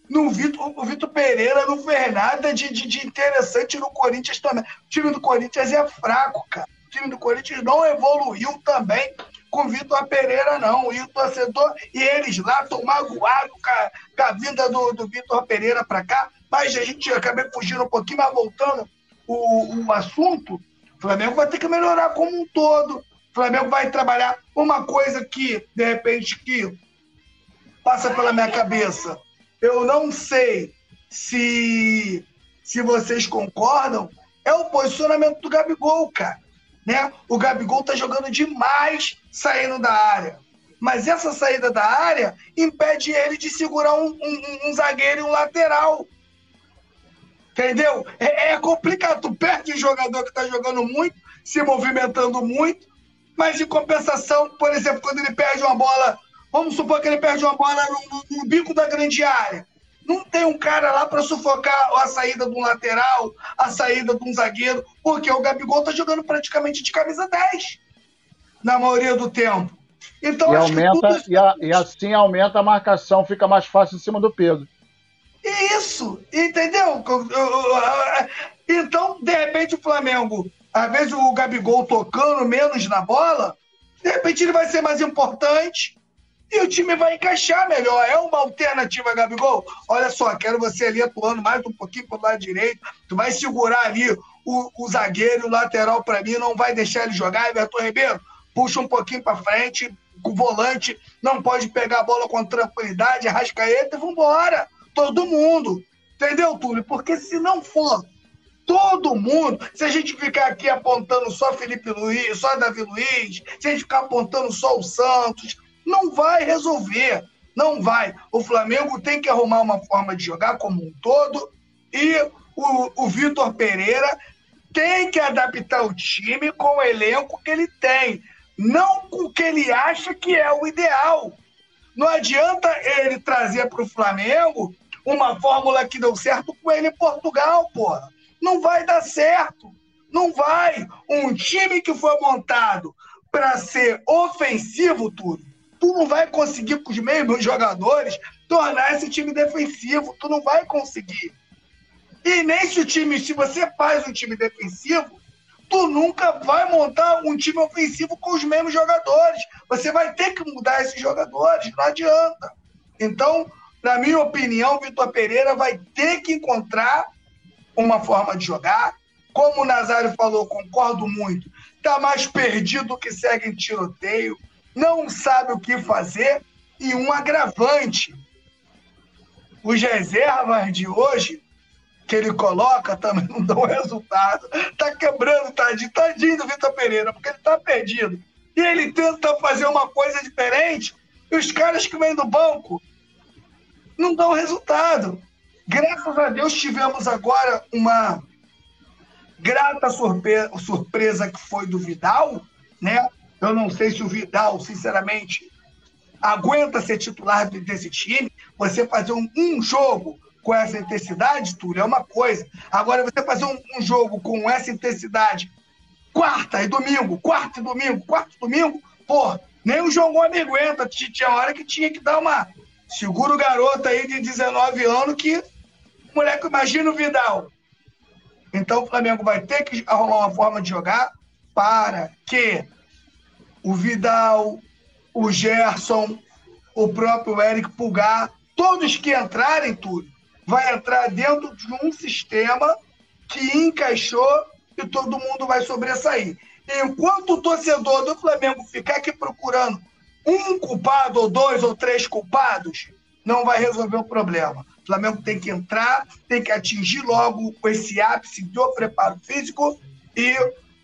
B: no Vitor, o Vitor Pereira não fez nada de, de, de, interessante no Corinthians também. O time do Corinthians é fraco, cara. O time do Corinthians não evoluiu também com o Vitor Pereira, não. E o torcedor, e eles lá estão magoados com a, vinda do, do Vitor Pereira para cá. Mas a gente acabei fugindo um pouquinho, mas voltando o, o assunto, o Flamengo vai ter que melhorar como um todo. O Flamengo vai trabalhar uma coisa que, de repente, que passa pela minha cabeça eu não sei se, se vocês concordam, é o posicionamento do Gabigol, cara. Né? O Gabigol tá jogando demais saindo da área. Mas essa saída da área impede ele de segurar um, um, um zagueiro e um lateral. Entendeu? É, é, complicado. Tu perde um jogador que está jogando muito, se movimentando muito, mas em compensação, por exemplo, quando ele perde uma bola Vamos supor que ele perde uma bola no, no, no bico da grande área. Não tem um cara lá para sufocar a saída de um lateral, a saída de um zagueiro, porque o Gabigol tá jogando praticamente de camisa 10 na maioria do tempo. Então,
C: e, aumenta, e, a, e, assim aumenta a marcação, fica mais fácil em cima do Pedro.
B: Isso, entendeu? Então, de repente, o Flamengo, às vezes o Gabigol tocando menos na bola, de repente ele vai ser mais importante e o time vai encaixar melhor. É uma alternativa, Gabigol. Olha só, quero você ali atuando mais um pouquinho pro lado direito. Tu vai segurar ali o, o zagueiro, o lateral para mim, não vai deixar ele jogar. Everton Ribeiro, puxa um pouquinho para frente. O volante não pode pegar a bola com tranquilidade. Arrascaeta e vambora. Todo mundo. Entendeu, Túlio? Porque se não for todo mundo. Se a gente ficar aqui apontando só Felipe Luiz, só Davi Luiz, se a gente ficar apontando só o Santos, não vai resolver. Não vai. O Flamengo tem que arrumar uma forma de jogar como um todo e o, o Vitor Pereira tem que adaptar o time com o elenco que ele tem, não com o que ele acha que é o ideal. Não adianta ele trazer para o Flamengo uma fórmula que deu certo com ele em Portugal, porra. Não vai dar certo. Não vai. Um time que foi montado para ser ofensivo, tudo, tu não vai conseguir com os mesmos jogadores tornar esse time defensivo. Tu não vai conseguir. E nem se o time, se você faz um time defensivo, tu nunca vai montar um time ofensivo com os mesmos jogadores. Você vai ter que mudar esses jogadores, não adianta. Então, na minha opinião, Vitor Pereira vai ter que encontrar uma forma de jogar. Como o Nazário falou, concordo muito. Tá mais perdido que segue em tiroteio não sabe o que fazer e um agravante. Os reservas de hoje que ele coloca também não dão resultado. Tá quebrando, tadinho, tadinho do Vitor Pereira, porque ele tá perdido. E ele tenta fazer uma coisa diferente, e os caras que vêm do banco não dão resultado. Graças a Deus tivemos agora uma grata surpresa que foi do Vidal, né? Eu não sei se o Vidal, sinceramente, aguenta ser titular desse time. Você fazer um, um jogo com essa intensidade, Túlio, é uma coisa. Agora, você fazer um, um, jogo com essa intensidade, quarta e domingo, quarta e domingo, quarta e domingo, pô, nem o João Gomes aguenta. Tinha hora que tinha que dar uma. Segura o garoto aí de 19 anos que. Moleque, imagina o Vidal. Então o Flamengo vai ter que arrumar uma forma de jogar para que o Vidal, o Gerson, o próprio Eric Pulgar, todos que entrarem, tudo, vai entrar dentro de um sistema que encaixou e todo mundo vai sobressair. Enquanto o torcedor do Flamengo ficar aqui procurando um culpado, ou dois, ou três culpados, não vai resolver o problema. O Flamengo tem que entrar, tem que atingir logo esse ápice do preparo físico e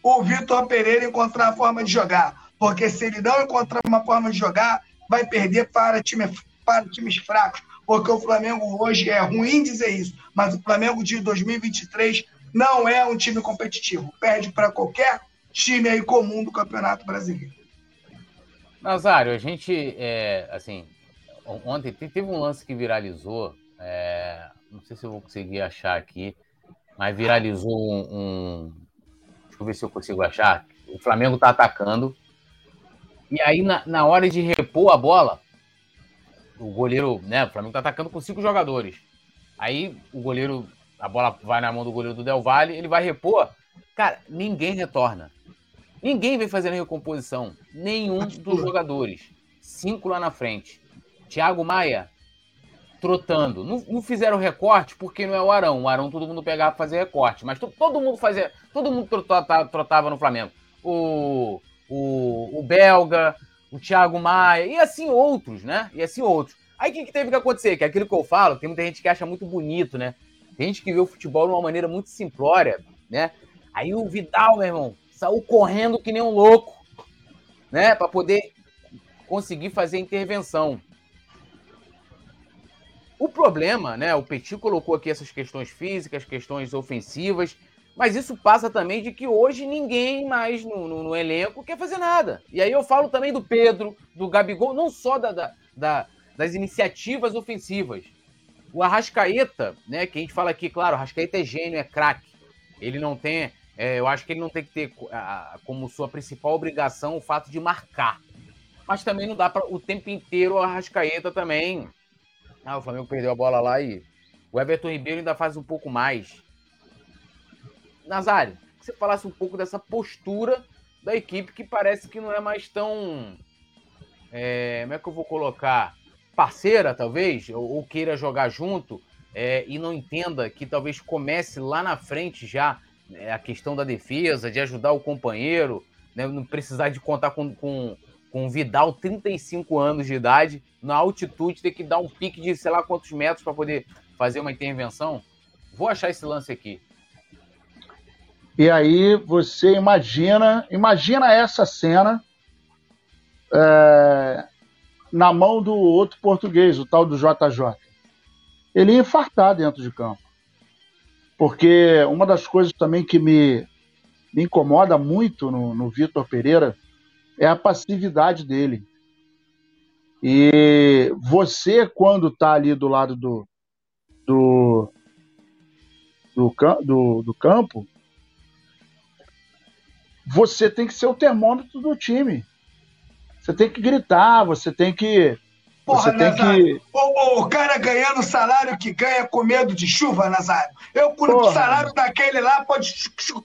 B: o Vitor Pereira encontrar a forma de jogar. Porque se ele não encontrar uma forma de jogar, vai perder para, time, para times fracos. Porque o Flamengo hoje é ruim dizer isso, mas o Flamengo de 2023 não é um time competitivo. Perde para qualquer time aí comum do Campeonato Brasileiro.
A: Nazário, a gente, é, assim, ontem teve um lance que viralizou, é, não sei se eu vou conseguir achar aqui, mas viralizou um, um, Deixa eu ver se eu consigo achar. O Flamengo tá atacando. E aí, na, na hora de repor a bola, o goleiro, né? O Flamengo tá atacando com cinco jogadores. Aí o goleiro, a bola vai na mão do goleiro do Del Valle, ele vai repor. Cara, ninguém retorna. Ninguém vem fazendo recomposição. Nenhum dos jogadores. Cinco lá na frente. Thiago Maia trotando. Não, não, fizeram recorte porque não é o Arão. O Arão todo mundo pegava para fazer recorte. Mas todo mundo fazia. Todo mundo trotava, trotava no Flamengo. O, o, o Belga, o Thiago Maia, e assim outros, né? E assim outros. Aí o que, que teve que acontecer? Que é aquilo que eu falo, tem muita gente que acha muito bonito, né? Tem gente que vê o futebol de uma maneira muito simplória, né? Aí o Vidal, meu irmão, saiu correndo que nem um louco, né, para poder conseguir fazer a intervenção. O problema, né, o Petit colocou aqui essas questões físicas, questões ofensivas, mas isso passa também de que hoje ninguém mais no, no, no, elenco quer fazer nada. E aí eu falo também do Pedro, do Gabigol, não só da, da, da, das iniciativas ofensivas. O Arrascaeta, né, que a gente fala aqui, claro, o Arrascaeta é gênio, é craque. Ele não tem é, eu acho que ele não tem que ter como sua principal obrigação o fato de marcar. Mas também não dá para o tempo inteiro a Rascaeta também. Ah, o Flamengo perdeu a bola lá e o Everton Ribeiro ainda faz um pouco mais. Nazário, que você falasse um pouco dessa postura da equipe que parece que não é mais tão. É, como é que eu vou colocar? Parceira, talvez, ou, ou queira jogar junto é, e não entenda que talvez comece lá na frente já é a questão da defesa, de ajudar o companheiro, né, não precisar de contar com, com, com Vidal, 35 anos de idade, na altitude, ter que dar um pique de sei lá quantos metros para poder fazer uma intervenção. Vou achar esse lance aqui.
C: E aí você imagina, imagina essa cena é, na mão do outro português, o tal do JJ. Ele ia infartar dentro de campo. Porque uma das coisas também que me, me incomoda muito no, no Vitor Pereira é a passividade dele. E você, quando está ali do lado do, do, do, do, do campo, você tem que ser o termômetro do time. Você tem que gritar, você tem que
B: Porra, Você Nazário, que... o, o, cara ganhando o salário que ganha com medo de chuva, Nazário. Eu, por porra. o salário daquele lá, pode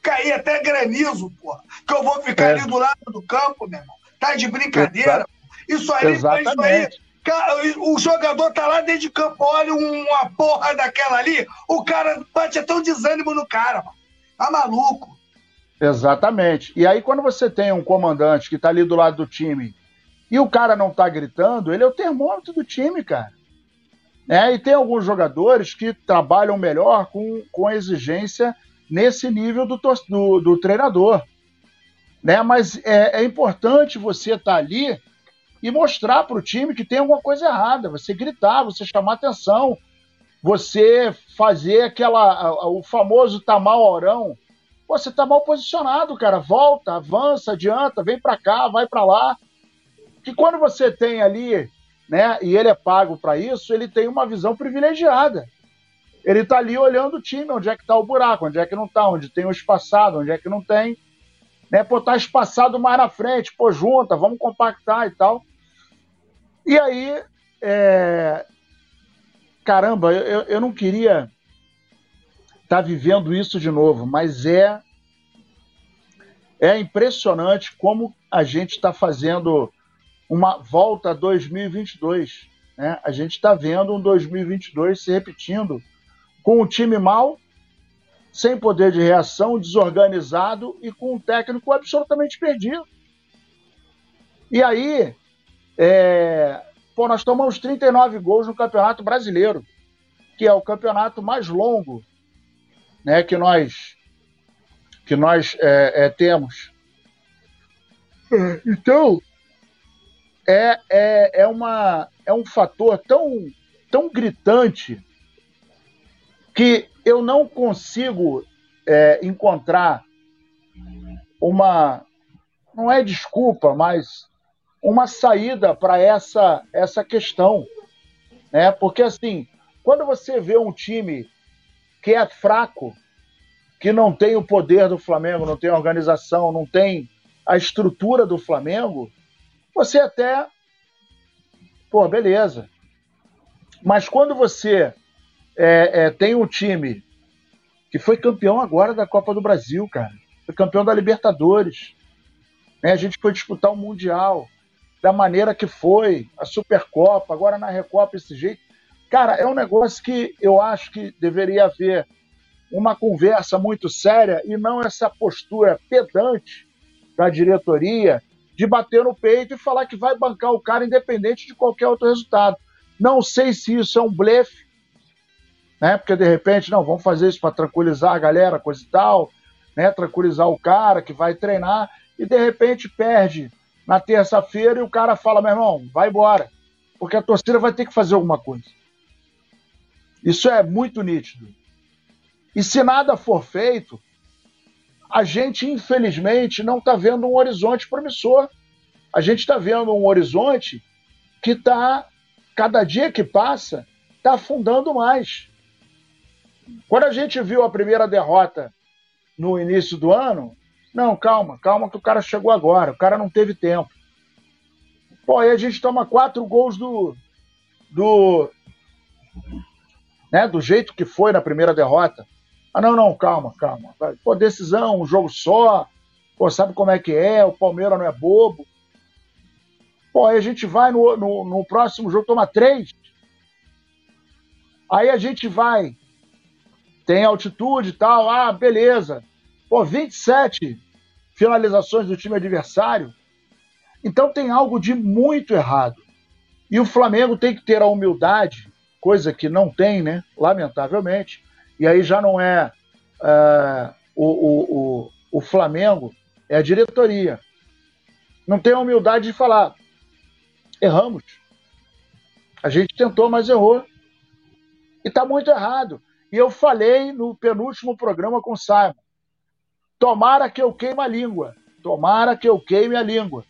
B: cair até granizo, porra. Que eu vou ficar é. ali do lado do campo, meu irmão. Tá de brincadeira. Isso aí, Exatamente. isso aí. O jogador tá lá dentro de campo, olha uma porra daquela ali, o cara bate até um desânimo no cara, mano. Tá maluco.
C: Exatamente. E aí, quando você tem um comandante que tá ali do lado do time e o cara não tá gritando, ele é o termômetro do time, cara. É, e tem alguns jogadores que trabalham melhor com, com exigência nesse nível do, do, do treinador. Né? Mas é, é importante você estar tá ali e mostrar para o time que tem alguma coisa errada. Você gritar, você chamar atenção, você fazer aquela o famoso tá mal orão. Você tá mal posicionado, cara. Volta, avança, adianta, vem para cá, vai para lá que quando você tem ali, né, e ele é pago para isso, ele tem uma visão privilegiada. Ele está ali olhando o time, onde é que está o buraco, onde é que não está, onde tem o espaçado, onde é que não tem. né? Pô, tá espaçado mais na frente, pô, junta, vamos compactar e tal. E aí, é... caramba, eu, eu não queria estar tá vivendo isso de novo, mas é é impressionante como a gente está fazendo uma volta a 2022. Né? A gente está vendo um 2022 se repetindo com um time mal, sem poder de reação, desorganizado e com um técnico absolutamente perdido. E aí, é... Pô, nós tomamos 39 gols no Campeonato Brasileiro, que é o campeonato mais longo né, que nós que nós é, é, temos. Então, é, é, é, uma, é um fator tão, tão gritante que eu não consigo é, encontrar uma, não é desculpa, mas uma saída para essa, essa questão. Né? Porque, assim, quando você vê um time que é fraco, que não tem o poder do Flamengo, não tem a organização, não tem a estrutura do Flamengo, você até. Pô, beleza. Mas quando você é, é, tem um time que foi campeão agora da Copa do Brasil, cara, foi campeão da Libertadores, né? a gente foi disputar o Mundial da maneira que foi, a Supercopa, agora na Recopa esse jeito. Cara, é um negócio que eu acho que deveria haver uma conversa muito séria e não essa postura pedante da diretoria de bater no peito e falar que vai bancar o cara independente de qualquer outro resultado. Não sei se isso é um blefe, né? Porque de repente, não, vamos fazer isso para tranquilizar a galera, coisa e tal, né? Tranquilizar o cara que vai treinar e de repente perde na terça-feira e o cara fala, meu irmão, vai embora, porque a torcida vai ter que fazer alguma coisa. Isso é muito nítido. E se nada for feito, a gente, infelizmente, não está vendo um horizonte promissor. A gente está vendo um horizonte que está, cada dia que passa, está afundando mais. Quando a gente viu a primeira derrota no início do ano, não, calma, calma que o cara chegou agora, o cara não teve tempo. Pô, aí a gente toma quatro gols do, do, né, do jeito que foi na primeira derrota. Ah, não, não, calma, calma. Pô, decisão, um jogo só. Pô, sabe como é que é? O Palmeiras não é bobo. Pô, aí a gente vai no, no, no próximo jogo tomar três. Aí a gente vai, tem altitude e tal, ah, beleza. Pô, 27 finalizações do time adversário. Então tem algo de muito errado. E o Flamengo tem que ter a humildade, coisa que não tem, né? Lamentavelmente, e aí já não é, é o, o, o, o Flamengo, é a diretoria. Não tem a humildade de falar, erramos. A gente tentou, mas errou. E está muito errado. E eu falei no penúltimo programa com o Simon. Tomara que eu queime a língua. Tomara que eu queime a língua.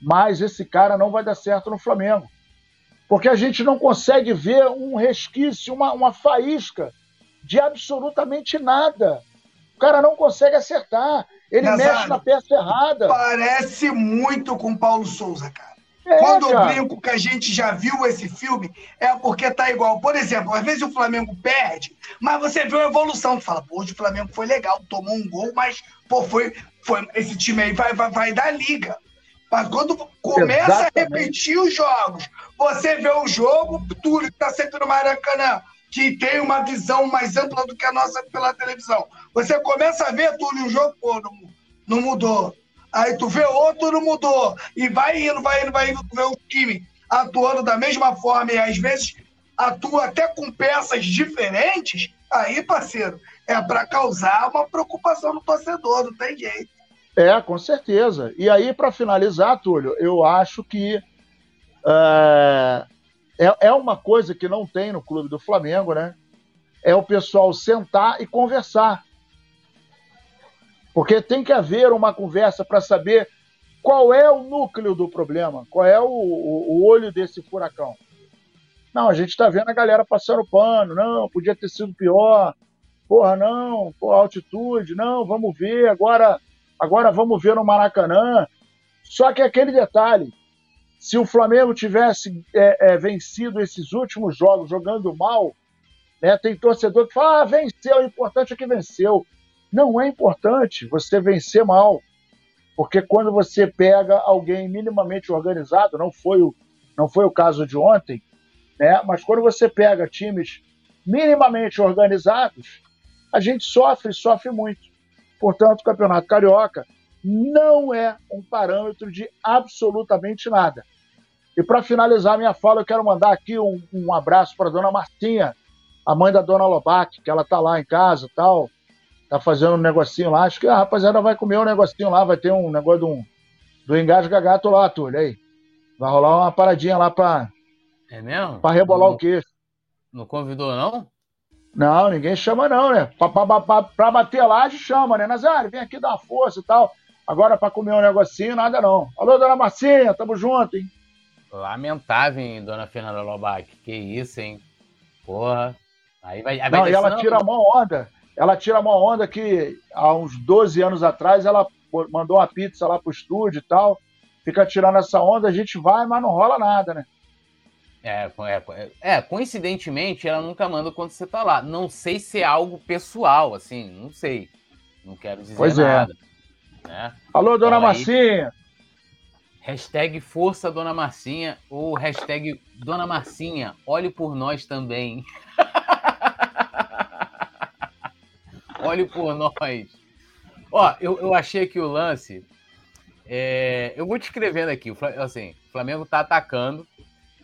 C: Mas esse cara não vai dar certo no Flamengo. Porque a gente não consegue ver um resquício, uma, uma faísca de absolutamente nada. O cara não consegue acertar. Ele mexe na peça errada.
B: Parece muito com Paulo Souza, cara. É, Quando cara. eu brinco que a gente já viu esse filme, é porque tá igual. Por exemplo, às vezes o Flamengo perde, mas você vê uma evolução. Tu fala, pô, hoje o Flamengo foi legal, tomou um gol, mas, pô, foi, foi esse time aí vai, vai, vai dar liga. Mas quando começa Exatamente. a repetir os jogos, você vê o jogo, Túlio que tá sempre no Maracanã, que tem uma visão mais ampla do que a nossa pela televisão. Você começa a ver, Túlio, um jogo, pô, não, não mudou. Aí tu vê outro, não mudou. E vai indo, vai indo, vai indo, tu vê o time atuando da mesma forma e às vezes atua até com peças diferentes. Aí, parceiro, é para causar uma preocupação no torcedor, não tem jeito.
C: É, com certeza. E aí, para finalizar, Túlio, eu acho que é, é, é uma coisa que não tem no clube do Flamengo, né? É o pessoal sentar e conversar. Porque tem que haver uma conversa para saber qual é o núcleo do problema, qual é o, o, olho desse furacão. Não, a gente está vendo a galera passando pano, não, podia ter sido pior, porra, não, porra, altitude, não, vamos ver, agora Agora vamos ver no Maracanã. Só que aquele detalhe: se o Flamengo tivesse é, é, vencido esses últimos jogos jogando mal, né, tem torcedor que fala: ah, venceu, o importante é que venceu. Não é importante você vencer mal, porque quando você pega alguém minimamente organizado, não foi o, não foi o caso de ontem, né, mas quando você pega times minimamente organizados, a gente sofre, sofre muito. Portanto, o Campeonato Carioca não é um parâmetro de absolutamente nada. E para finalizar minha fala, eu quero mandar aqui um, um abraço para a dona Martinha, a mãe da dona Lobac, que ela tá lá em casa tal, tá fazendo um negocinho lá. Acho que a rapaziada vai comer um negocinho lá, vai ter um negócio do, do engasga gato lá, Túlio. Aí. Vai rolar uma paradinha lá para.
A: É mesmo?
C: Para rebolar não, o queixo.
A: Não convidou, não?
C: Não, ninguém chama, não, né? Para bater lá, a gente chama, né? Nazário, vem aqui dar uma força e tal. Agora, para comer um negocinho, nada não. Alô, dona Marcinha, tamo junto, hein?
A: Lamentável, hein, dona Fernanda Lobac. Que isso, hein? Porra. Aí vai, aí
C: não, vai e ela tira a mão onda. Ela tira a mão onda que há uns 12 anos atrás ela mandou uma pizza lá pro estúdio e tal. Fica tirando essa onda, a gente vai, mas não rola nada, né?
A: É, é, é, coincidentemente, ela nunca manda quando você tá lá. Não sei se é algo pessoal, assim, não sei. Não quero dizer pois é. nada. É.
C: Né? Alô, dona então, Marcinha!
A: Hashtag Força Dona Marcinha ou hashtag Dona Marcinha, olhe por nós também. [LAUGHS] olhe por nós. Ó, eu, eu achei que o lance. É, eu vou te escrevendo aqui. Assim, o Flamengo tá atacando,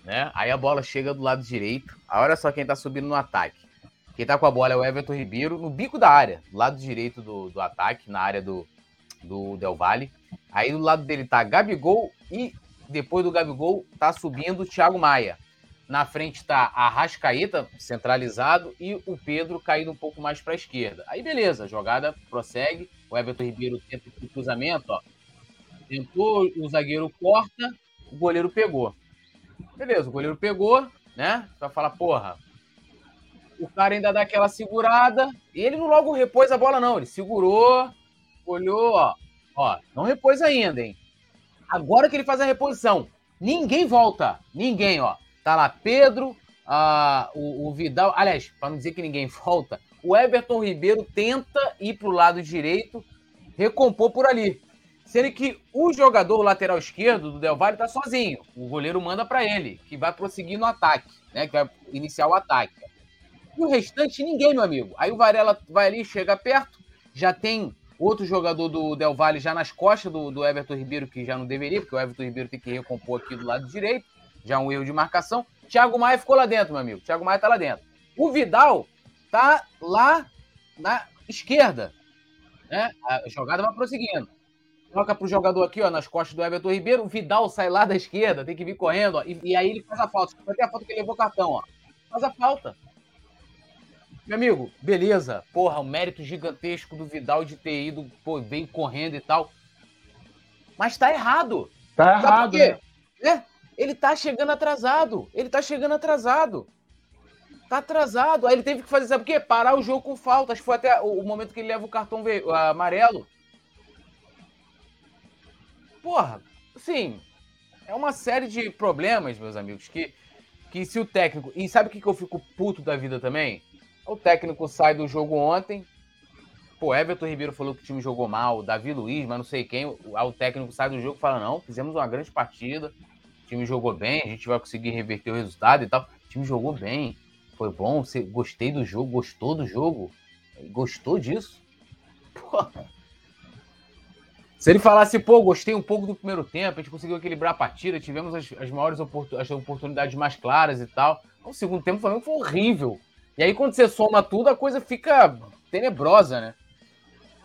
A: né? Aí a bola chega do lado direito. olha só quem tá subindo no ataque. Quem tá com a bola é o Everton Ribeiro, no bico da área, do lado direito do, do ataque, na área do, do Del Valle. Aí do lado dele tá Gabigol e depois do Gabigol tá subindo o Thiago Maia. Na frente tá a Rascaeta centralizado e o Pedro caído um pouco mais para a esquerda. Aí beleza, a jogada prossegue. O Everton Ribeiro tenta o cruzamento, ó. Tentou, o zagueiro corta, o goleiro pegou. Beleza, o goleiro pegou, né? Pra falar, porra, o cara ainda dá aquela segurada. E ele não logo repôs a bola, não. Ele segurou, olhou, ó, ó, não repôs ainda, hein? Agora que ele faz a reposição, ninguém volta, ninguém, ó. Tá lá Pedro, ah, o, o, Vidal, aliás, para não dizer que ninguém [LAUGHS] volta, o Everton Ribeiro tenta ir pro lado direito, recompor por ali. Sendo que o jogador lateral esquerdo do Del Valle tá sozinho. O goleiro manda para ele, que vai prosseguir no ataque, né? Que vai iniciar o ataque. E o restante, ninguém, meu amigo. Aí o Varela vai ali, chega perto, já tem Outro jogador do Del Valle já nas costas do, do Everton Ribeiro, que já não deveria, porque o Everton Ribeiro tem que recompor aqui do lado direito. Já um erro de marcação. Thiago Maia ficou lá dentro, meu amigo. Thiago Maia tá lá dentro. O Vidal tá lá na esquerda. Né? A jogada vai prosseguindo. Troca pro jogador aqui, ó, nas costas do Everton Ribeiro. O Vidal sai lá da esquerda, tem que vir correndo, ó, e, e aí ele faz a falta. Até a foto que ele levou cartão, ó. Faz a falta. Meu amigo, beleza. Porra, o mérito gigantesco do Vidal de ter ido, pô, veio correndo e tal. Mas tá errado.
C: Tá Sabe errado. Né?
A: É, ele tá chegando atrasado. Ele tá chegando atrasado. Tá atrasado. Aí ele teve que fazer, sabe o quê? Parar o jogo com falta. Acho que foi até o momento que ele leva o cartão amarelo. Porra, assim, é uma série de problemas, meus amigos, que, que se o técnico. E sabe o que, que eu fico puto da vida também? O técnico sai do jogo ontem. Pô, Everton Ribeiro falou que o time jogou mal, Davi Luiz, mas não sei quem. O técnico sai do jogo e fala: não, fizemos uma grande partida, o time jogou bem, a gente vai conseguir reverter o resultado e tal. O time jogou bem, foi bom, você, gostei do jogo, gostou do jogo, gostou disso. Pô. Se ele falasse, pô, gostei um pouco do primeiro tempo, a gente conseguiu equilibrar a partida, tivemos as, as maiores oportun as oportunidades mais claras e tal. O segundo tempo foi horrível. E aí, quando você soma tudo, a coisa fica tenebrosa, né?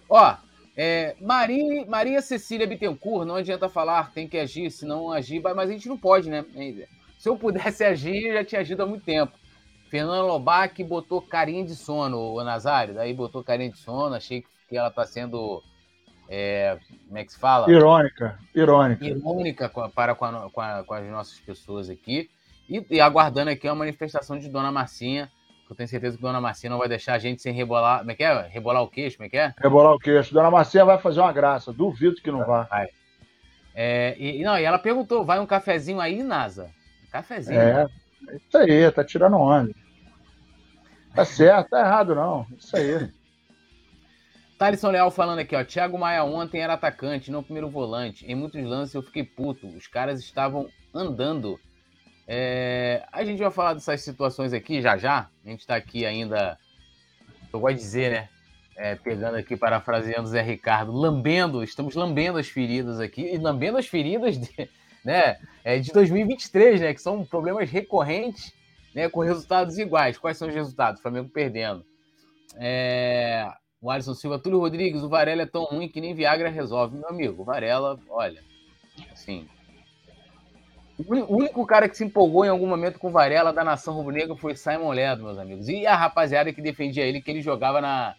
A: Ó, é, Maria, Maria Cecília Bittencourt, não adianta falar, tem que agir, se não agir, mas a gente não pode, né? Se eu pudesse agir, eu já tinha agido há muito tempo. Fernanda Lobac botou carinha de sono, o Nazário, daí botou carinha de sono, achei que ela tá sendo. É, como é que se fala?
C: Irônica, irônica.
A: Irônica para com, a, com, a, com as nossas pessoas aqui. E, e aguardando aqui a manifestação de Dona Marcinha Eu tenho certeza que Dona Marcinha não vai deixar a gente sem rebolar. Como é que é? Rebolar o queixo, como é que é?
C: Rebolar o queixo. Dona Marcinha vai fazer uma graça. Duvido que não vá.
A: Vai. É, e, não, e ela perguntou: vai um cafezinho aí, NASA? Um cafezinho.
C: É, né? isso aí, tá tirando onda. Tá certo, tá errado não. Isso aí.
A: Thalisson Leal falando aqui, ó. Thiago Maia ontem era atacante, não primeiro volante. Em muitos lances eu fiquei puto. Os caras estavam andando. É... A gente vai falar dessas situações aqui já já. A gente tá aqui ainda. Eu gosto de dizer, né? É, pegando aqui, parafraseando o Zé Ricardo, lambendo, estamos lambendo as feridas aqui, e lambendo as feridas de, [LAUGHS] né, é, de 2023, né? Que são problemas recorrentes né, com resultados iguais. Quais são os resultados? Flamengo perdendo. É... O Alisson Silva, Túlio Rodrigues, o Varela é tão ruim que nem Viagra resolve. Meu amigo, o Varela, olha, assim. O único cara que se empolgou em algum momento com o Varela da nação rubro-negra foi Simon Ledo, meus amigos. E a rapaziada que defendia ele, que ele jogava na,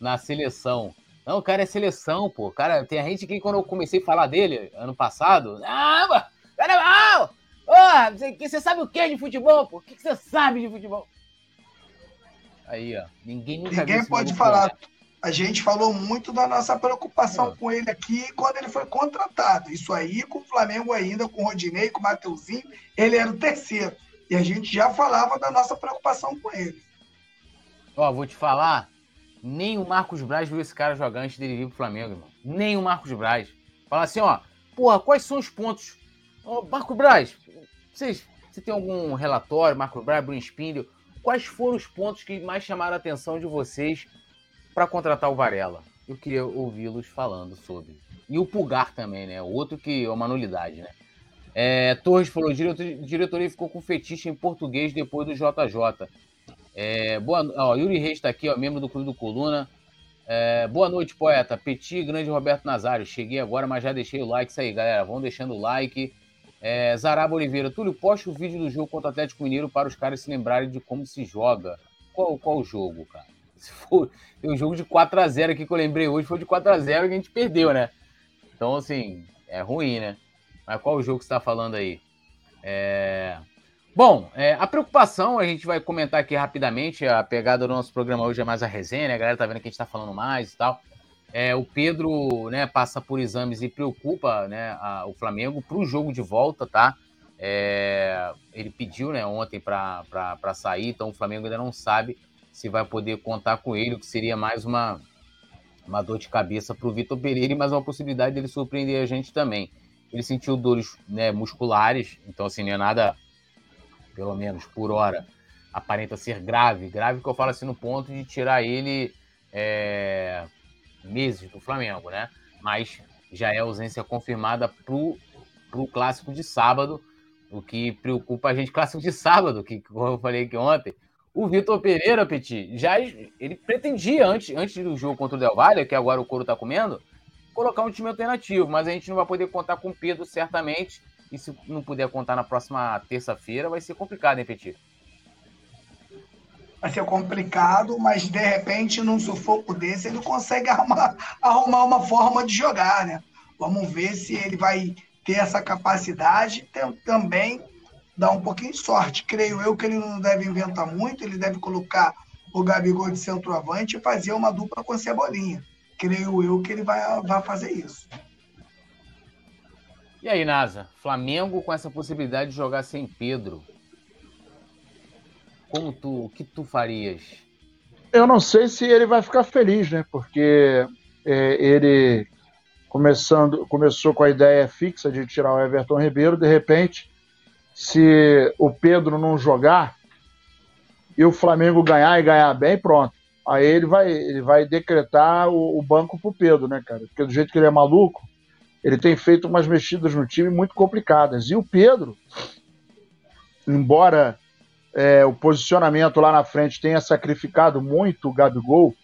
A: na seleção. Não, o cara é seleção, pô. Cara, tem a gente que quando eu comecei a falar dele ano passado, ah, cara é! Porra, você, você sabe o que de futebol, pô? O que você sabe de futebol? Aí, ó. Ninguém nunca
B: Ninguém pode falar. A gente falou muito da nossa preocupação com ele aqui quando ele foi contratado. Isso aí, com o Flamengo ainda, com o Rodinei, com o Mateuzinho, ele era o terceiro. E a gente já falava da nossa preocupação com ele.
A: Ó, vou te falar, nem o Marcos Braz viu esse cara jogar antes dele vir pro Flamengo, irmão. Nem o Marcos Braz. Fala assim, ó, porra, quais são os pontos? Ó, Marcos Braz, vocês, você tem algum relatório, Marco Braz, Bruno Espíndio? Quais foram os pontos que mais chamaram a atenção de vocês para contratar o Varela? Eu queria ouvi-los falando sobre. E o Pulgar também, né? Outro que é uma nulidade, né? É, Torres falou: diretoria ficou com fetiche em português depois do JJ. É, boa, ó, Yuri Reis está aqui, ó, membro do Clube do Coluna. É, boa noite, poeta. Petit, grande Roberto Nazário. Cheguei agora, mas já deixei o like. Isso aí, galera. Vão deixando o like. É, Zaraba Oliveira, Túlio, poste o vídeo do jogo contra o Atlético Mineiro para os caras se lembrarem de como se joga. Qual, qual jogo, cara? Se for, um jogo de 4 a 0 aqui que eu lembrei hoje, foi de 4 a 0 que a gente perdeu, né? Então, assim, é ruim, né? Mas qual o jogo que você está falando aí? É... Bom, é, a preocupação, a gente vai comentar aqui rapidamente, a pegada do nosso programa hoje é mais a resenha, né? A galera tá vendo que a gente tá falando mais e tal. É, o Pedro né, passa por exames e preocupa né, a, o Flamengo para o jogo de volta, tá? É, ele pediu né, ontem para sair, então o Flamengo ainda não sabe se vai poder contar com ele, o que seria mais uma, uma dor de cabeça para o Vitor Pereira mais uma possibilidade dele surpreender a gente também. Ele sentiu dores né, musculares, então assim, não é nada, pelo menos por hora, aparenta ser grave. Grave que eu falo assim no ponto de tirar ele. É, meses do Flamengo, né? Mas já é ausência confirmada pro, pro clássico de sábado, o que preocupa a gente, clássico de sábado, que como eu falei aqui ontem, o Vitor Pereira, Petit, já ele pretendia antes, antes do jogo contra o Del Valle, que agora o couro tá comendo, colocar um time alternativo, mas a gente não vai poder contar com o Pedro certamente, e se não puder contar na próxima terça-feira, vai ser complicado, hein, Petit?
B: vai ser complicado, mas de repente, num sufoco desse, ele consegue arrumar, arrumar uma forma de jogar, né? Vamos ver se ele vai ter essa capacidade também dar um pouquinho de sorte. Creio eu que ele não deve inventar muito, ele deve colocar o Gabigol de centroavante e fazer uma dupla com Cebolinha. Creio eu que ele vai, vai fazer isso.
A: E aí, Nasa? Flamengo com essa possibilidade de jogar sem Pedro. Como tu, o que tu farias?
C: Eu não sei se ele vai ficar feliz, né? Porque é, ele começando, começou com a ideia fixa de tirar o Everton Ribeiro, de repente, se o Pedro não jogar e o Flamengo ganhar e ganhar bem, pronto. Aí ele vai, ele vai decretar o, o banco pro Pedro, né, cara? Porque do jeito que ele é maluco, ele tem feito umas mexidas no time muito complicadas. E o Pedro, embora é, o posicionamento lá na frente tenha sacrificado muito o Gabigol,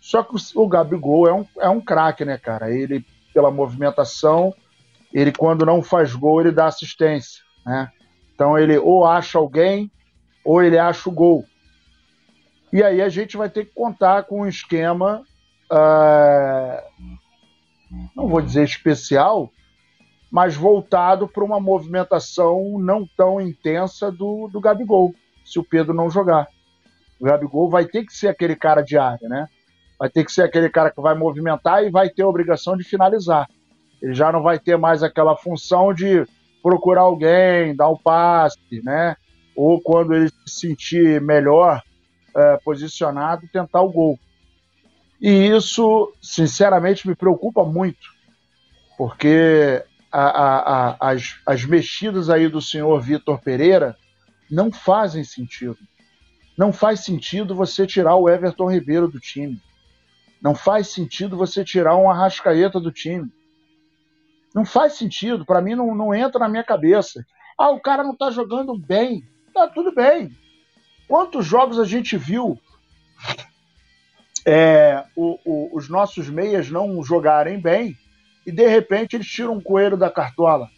C: só que o, Gabigol é um, é um craque, né, cara? Ele, pela movimentação, ele quando não faz gol, ele dá assistência, né? Então ele ou acha alguém, ou ele acha o gol. E aí a gente vai ter que contar com um esquema, uh, não vou dizer especial, mas voltado para uma movimentação não tão intensa do, do Gabigol se o Pedro não jogar. O Gabigol vai ter que ser aquele cara de área, né? Vai ter que ser aquele cara que vai movimentar e vai ter a obrigação de finalizar. Ele já não vai ter mais aquela função de procurar alguém, dar um passe, né? Ou quando ele se sentir melhor é, posicionado, tentar o gol. E isso, sinceramente, me preocupa muito, porque a, a, a, as, as mexidas aí do senhor Vitor Pereira não fazem sentido. Não faz sentido você tirar o Everton Ribeiro do time. Não faz sentido você tirar um Arrascaeta do time. Não faz sentido, para mim não, não entra na minha cabeça. Ah, o cara não está jogando bem. Tá tudo bem. Quantos jogos a gente viu é, o, o, os nossos meias não jogarem bem e de repente eles tiram um coelho da cartola?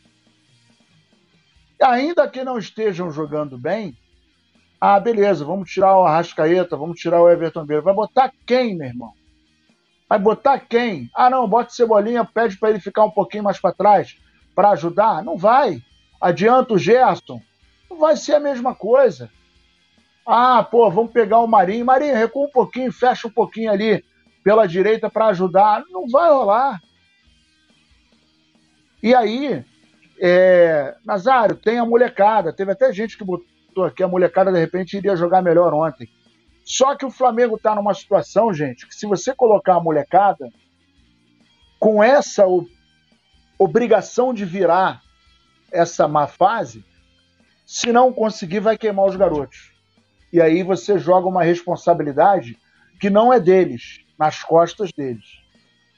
C: Ainda que não estejam jogando bem, ah, beleza, vamos tirar o Arrascaeta, vamos tirar o Everton Beira. Vai botar quem, meu irmão? Vai botar quem? Ah, não, bota Cebolinha, pede para ele ficar um pouquinho mais para trás para ajudar. Não vai. Adianta o Gerson. Não vai ser a mesma coisa. Ah, pô, vamos pegar o Marinho. Marinho, recua um pouquinho, fecha um pouquinho ali pela direita para ajudar. Não vai rolar. E aí, é, Nazário, tem a molecada. Teve até gente que botou aqui, a molecada de repente iria jogar melhor ontem. Só que o Flamengo está numa situação, gente, que se você colocar a molecada com essa obrigação de virar essa má fase, se não conseguir, vai queimar os garotos. E aí você joga uma responsabilidade que não é deles, nas costas deles.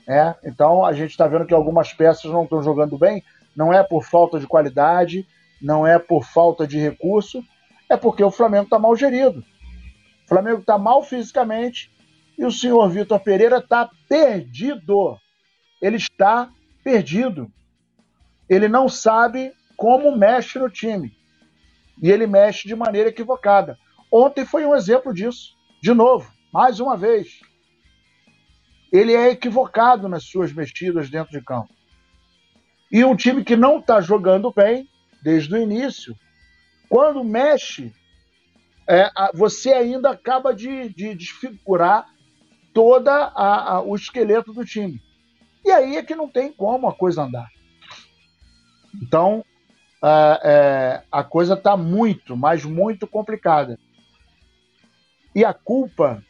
C: É? Então a gente está vendo que algumas peças não estão jogando bem, não é por falta de qualidade, não é por falta de recurso, é porque o Flamengo está mal gerido. O Flamengo está mal fisicamente e o senhor Vitor Pereira está perdido. Ele está perdido. Ele não sabe como mexe no time. E ele mexe de maneira equivocada. Ontem foi um exemplo disso. De novo, mais uma vez. Ele é equivocado nas suas mexidas dentro de campo. E um time que não está jogando bem desde o início, quando mexe, é, você ainda acaba de, de desfigurar a, o esqueleto do time. E aí é que não tem como a coisa andar. Então, a, é, a coisa está muito, mas muito complicada. E a culpa,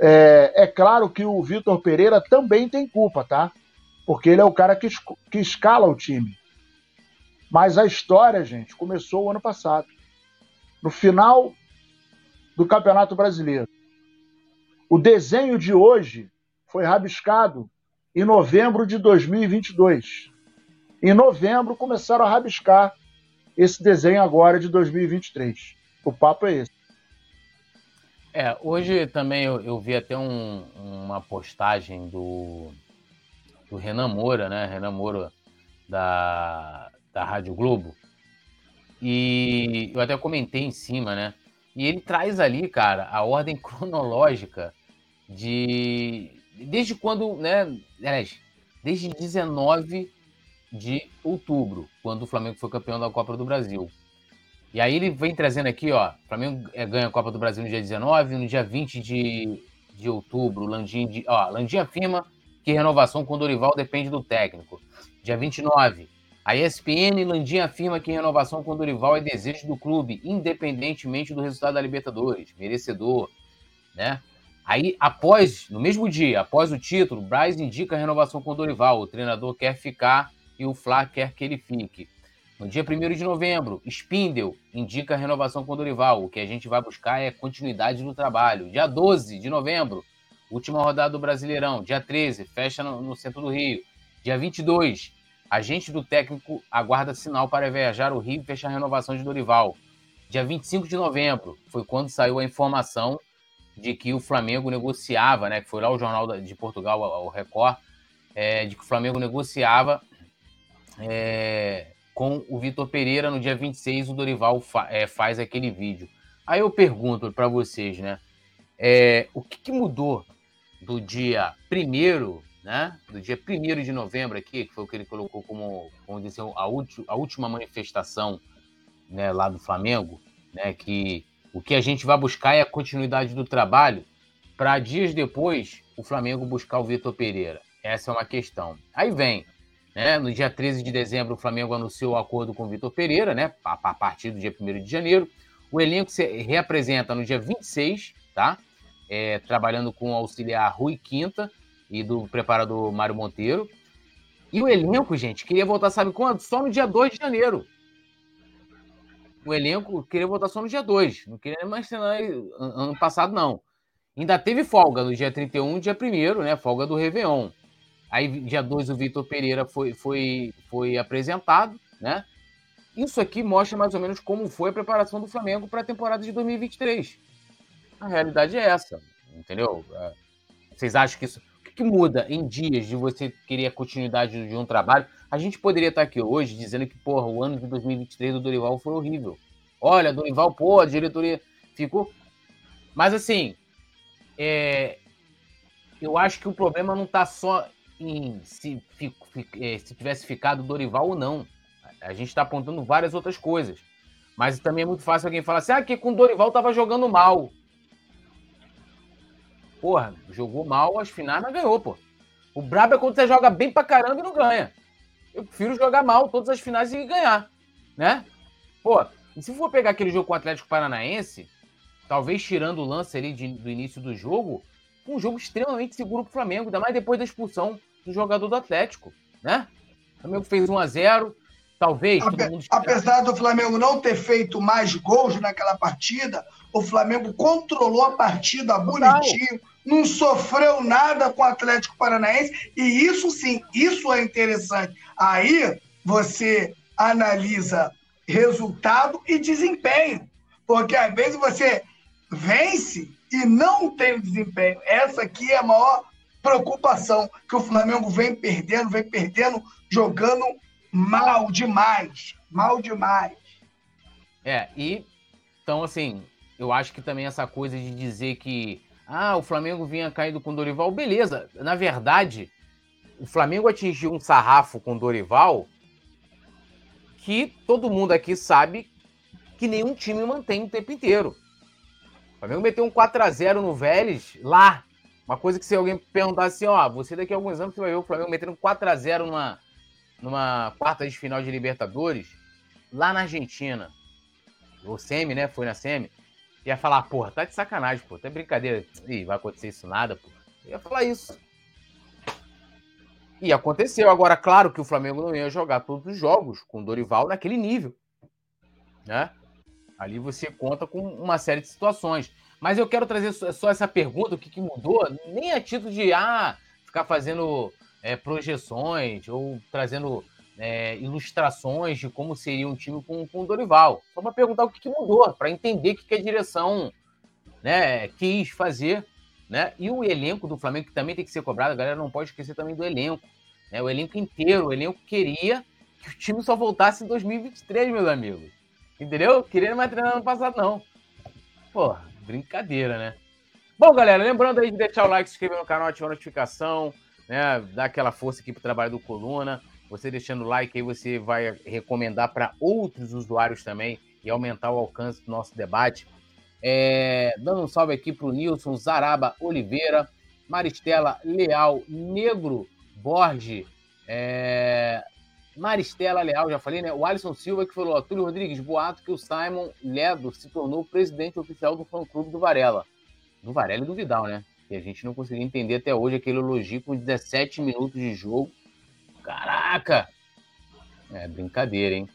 C: é, é claro que o Vitor Pereira também tem culpa, tá? Porque ele é o cara que, que escala o time. Mas a história, gente, começou o ano passado. No final do Campeonato Brasileiro. O desenho de hoje foi rabiscado em novembro de 2022. Em novembro começaram a rabiscar esse desenho agora de 2023. O papo é esse.
A: É, hoje também eu, eu vi até um, uma postagem do, do Renan Moura, né? Renan Moura da, da Rádio Globo. E eu até comentei em cima, né? E ele traz ali, cara, a ordem [LAUGHS] cronológica de. Desde quando, né? Desde 19 de outubro, quando o Flamengo foi campeão da Copa do Brasil. E aí ele vem trazendo aqui, ó. O Flamengo é, ganha a Copa do Brasil no dia 19, no dia 20 de, de outubro, Landim, de, ó, Landim afirma que renovação com Dorival depende do técnico. Dia 29, a ESPN Landim afirma que renovação com Dorival é desejo do clube, independentemente do resultado da Libertadores, merecedor, né? Aí, após, no mesmo dia, após o título, Braz indica renovação com Dorival. O treinador quer ficar e o Fla quer que ele fique. No dia 1 de novembro, Spindel indica renovação com Dorival. O que a gente vai buscar é continuidade do trabalho. Dia 12 de novembro, última rodada do Brasileirão. Dia 13, fecha no, no centro do Rio. Dia 22, Agente do técnico aguarda sinal para viajar o Rio e fechar a renovação de Dorival. Dia 25 de novembro foi quando saiu a informação de que o Flamengo negociava, né? Que foi lá o Jornal de Portugal, o Record, é, de que o Flamengo negociava é, com o Vitor Pereira no dia 26, o Dorival fa é, faz aquele vídeo. Aí eu pergunto para vocês, né? É, o que, que, mudou do dia 1 né, do dia 1 de novembro aqui, que foi o que ele colocou como, como dizer, a, a última manifestação né, lá do Flamengo, né, que O que a gente vai buscar é a continuidade do trabalho para dias depois o Flamengo buscar o Vitor Pereira. Essa é uma questão. Aí vem, né? No dia 13 de dezembro, o Flamengo anunciou o acordo com o Vitor Pereira, né? A, a partir do dia 1 de janeiro. O elenco se reapresenta no dia 26, tá? É, trabalhando com o auxiliar Rui Quinta e do preparador Mário Monteiro. E o elenco, gente, queria voltar, sabe quando? Só no dia 2 de janeiro. O elenco queria voltar só no dia 2. Não queria mais treinar ano passado, não. Ainda teve folga no dia 31 e dia 1 né? Folga do Réveillon. Aí, dia 2, o Vitor Pereira foi, foi, foi apresentado, né? Isso aqui mostra mais ou menos como foi a preparação do Flamengo para a temporada de 2023. A realidade é essa, entendeu? É, vocês acham que isso. Que, muda em dias de você querer a continuidade de um trabalho? A gente poderia estar aqui hoje dizendo que, porra, o ano de 2023 do Dorival foi horrível. Olha, Dorival, pô, a diretoria ficou. Mas assim, é... eu acho que o problema não está só em se, é, se tivesse ficado Dorival ou não. A gente está apontando várias outras coisas. Mas também é muito fácil alguém falar assim: ah, que com Dorival tava jogando mal. Porra, jogou mal, as finais não ganhou, pô. O brabo é quando você joga bem pra caramba e não ganha. Eu prefiro jogar mal todas as finais e ganhar, né? Pô, e se for pegar aquele jogo com o Atlético Paranaense, talvez tirando o lance ali de, do início do jogo, um jogo extremamente seguro pro Flamengo, ainda mais depois da expulsão do jogador do Atlético, né? O Flamengo fez 1 a 0 talvez.
B: Ape, apesar do Flamengo não ter feito mais gols naquela partida, o Flamengo controlou a partida bonitinho, não sofreu nada com o Atlético Paranaense, e isso sim, isso é interessante. Aí você analisa resultado e desempenho, porque às vezes você vence e não tem desempenho. Essa aqui é a maior preocupação que o Flamengo vem perdendo, vem perdendo, jogando mal demais, mal demais.
A: É, e então assim, eu acho que também essa coisa de dizer que ah, o Flamengo vinha caindo com Dorival, beleza. Na verdade, o Flamengo atingiu um sarrafo com Dorival que todo mundo aqui sabe que nenhum time mantém o tempo inteiro. O Flamengo meteu um 4 a 0 no Vélez lá uma coisa que se alguém perguntar assim, ó, você daqui a alguns anos você vai ver o Flamengo metendo 4x0 numa, numa quarta de final de Libertadores, lá na Argentina. O Semi, né? Foi na Semi. Ia falar, porra, tá de sacanagem, pô. Tá brincadeira. Ih, vai acontecer isso nada, pô. Ia falar isso. E aconteceu. Agora, claro que o Flamengo não ia jogar todos os jogos com o Dorival naquele nível. Né? Ali você conta com uma série de situações. Mas eu quero trazer só essa pergunta, o que, que mudou, nem a título de ah, ficar fazendo é, projeções ou trazendo é, ilustrações de como seria um time com, com o Dorival. Só para perguntar o que, que mudou, para entender o que, que a direção né, quis fazer. Né? E o elenco do Flamengo, que também tem que ser cobrado, a galera não pode esquecer também do elenco. Né? O elenco inteiro, o elenco queria que o time só voltasse em 2023, meus amigos. Entendeu? Queria mais treinar ano passado, não. Porra, Brincadeira, né? Bom, galera, lembrando aí de deixar o like, se inscrever no canal, ativar a notificação, né? Dar aquela força aqui pro trabalho do Coluna. Você deixando o like aí, você vai recomendar para outros usuários também e aumentar o alcance do nosso debate. É, dando um salve aqui pro Nilson Zaraba Oliveira, Maristela Leal Negro Borges, é, Maristela Leal, já falei, né? O Alisson Silva que falou, Túlio Rodrigues, boato que o Simon Ledo se tornou presidente oficial do fã-clube do Varela. Do Varela e do Vidal, né? Que a gente não conseguiu entender até hoje aquele elogio com 17 minutos de jogo. Caraca! É brincadeira, hein?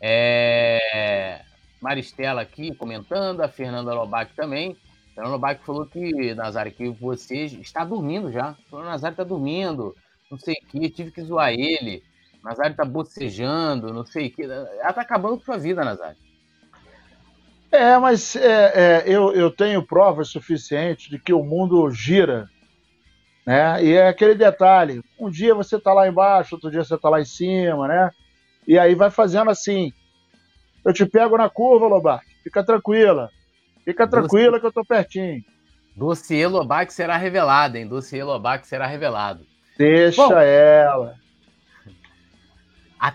A: É... Maristela aqui comentando, a Fernanda Lobac também. A Fernanda Lobac falou que, Nazário, que você está dormindo já. Falou, Nazário está dormindo, não sei o que, tive que zoar ele. Nazário tá bocejando, não sei o que. Ela tá acabando com sua vida, Nazário.
C: É, mas é, é, eu, eu tenho provas suficientes de que o mundo gira. Né? E é aquele detalhe: um dia você tá lá embaixo, outro dia você tá lá em cima, né? E aí vai fazendo assim. Eu te pego na curva, Lobac. Fica tranquila. Fica tranquila que eu tô pertinho.
A: Dossiê Lobac será revelado, hein? Dossiê Lobac será revelado.
C: Deixa Bom, ela.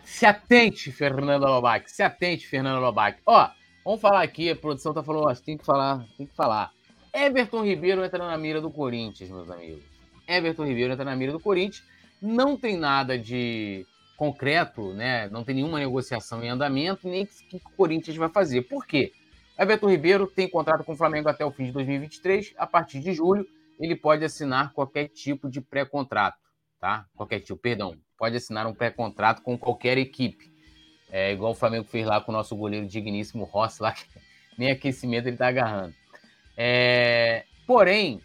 A: Se atente, Fernanda Lobac. Se atente, Fernanda Lobac. Ó, Vamos falar aqui, a produção tá falando, tem que falar, tem que falar. Everton Ribeiro entra na mira do Corinthians, meus amigos. Everton Ribeiro entra na mira do Corinthians. Não tem nada de concreto, né? Não tem nenhuma negociação em andamento, nem o que o Corinthians vai fazer. Por quê? Everton Ribeiro tem contrato com o Flamengo até o fim de 2023. A partir de julho, ele pode assinar qualquer tipo de pré-contrato, tá? Qualquer tipo, perdão, pode assinar um pré-contrato com qualquer equipe. É igual o Flamengo fez lá com o nosso goleiro digníssimo Rossi, lá [LAUGHS] que nem aquecimento ele tá agarrando. É, porém,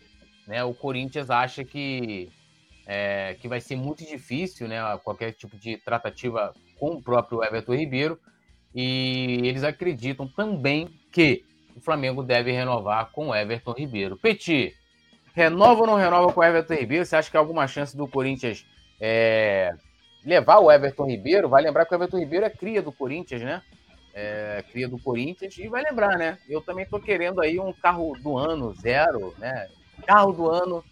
A: né, o Corinthians acha que, é, que vai ser muito difícil né, qualquer tipo de tratativa com o próprio Everton Ribeiro. E eles acreditam também que o Flamengo deve renovar com o Everton Ribeiro. Petit, renova ou não renova com o Everton Ribeiro? Você acha que há alguma chance do Corinthians é, levar o Everton Ribeiro? Vai lembrar que o Everton Ribeiro é cria do Corinthians, né? é, cria do Corinthians, e vai lembrar, né? Eu também tô querendo aí um carro do ano, zero, né? Carro do ano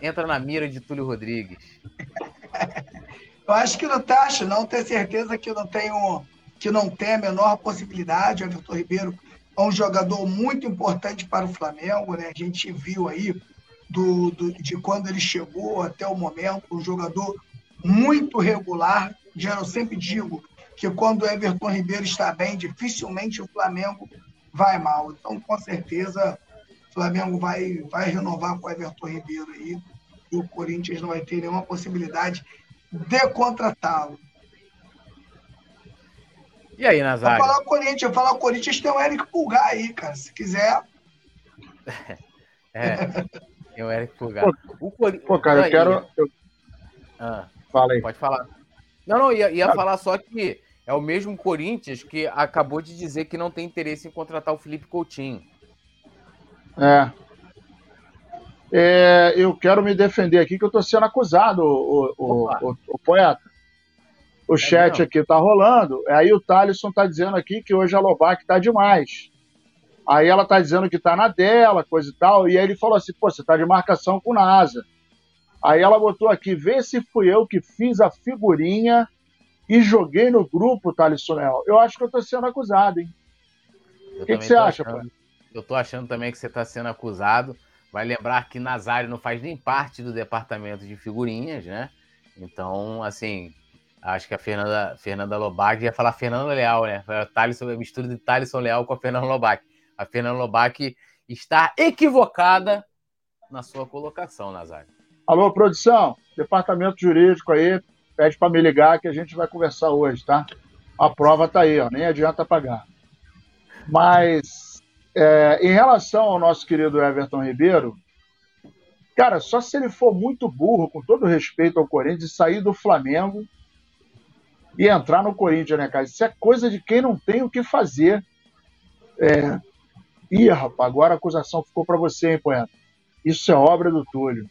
A: entra na mira de Túlio Rodrigues. [LAUGHS]
B: Eu acho que não taxa, não tenho certeza que não tenho que não tem a menor possibilidade. O Everton Ribeiro é um jogador muito importante para o Flamengo, né? A gente viu aí do, do, de quando ele chegou até o momento, um jogador muito regular. Já eu sempre digo, que quando o Everton Ribeiro está bem, dificilmente o Flamengo vai mal. Então, com certeza, o Flamengo vai, vai renovar com o Everton Ribeiro aí e o Corinthians não vai ter nenhuma possibilidade de contratá-lo.
A: E aí, Nazário?
B: Vou falar o Corinthians, eu falar o Corinthians tem o Eric Pulgar aí, cara. Se quiser. [LAUGHS]
A: é, tem o Eric Pulgar. Pô,
C: o Cor... Pô cara, eu quero. Eu...
A: Ah, Fala aí. Pode falar. Não, não, ia, ia falar só que é o mesmo Corinthians que acabou de dizer que não tem interesse em contratar o Felipe Coutinho.
C: É. é eu quero me defender aqui que eu estou sendo acusado, o, o, o, o poeta. O é chat aqui tá rolando. Aí o Thalisson tá dizendo aqui que hoje a Lobac tá demais. Aí ela tá dizendo que tá na dela, coisa e tal. E aí ele falou assim: pô, você tá de marcação com NASA. Aí ela botou aqui: vê se fui eu que fiz a figurinha e joguei no grupo, Thales Sonel. Eu acho que eu estou sendo acusado, hein?
A: O que, que você acha, achando, Eu estou achando também que você está sendo acusado. Vai lembrar que Nazário não faz nem parte do departamento de figurinhas, né? Então, assim, acho que a Fernanda, Fernanda Lobac ia falar Fernanda Leal, né? Thaleson, a mistura de Thaleson Leal com a Fernanda Lobac. A Fernanda Lobac está equivocada na sua colocação, Nazário.
C: Alô, produção, departamento jurídico aí, pede para me ligar que a gente vai conversar hoje, tá? A prova tá aí, ó, nem adianta pagar. Mas é, em relação ao nosso querido Everton Ribeiro, cara, só se ele for muito burro, com todo respeito ao Corinthians, sair do Flamengo e entrar no Corinthians, né, cara? Isso é coisa de quem não tem o que fazer. É... Ih, rapaz, agora a acusação ficou para você, hein, poeta? Isso é obra do Túlio.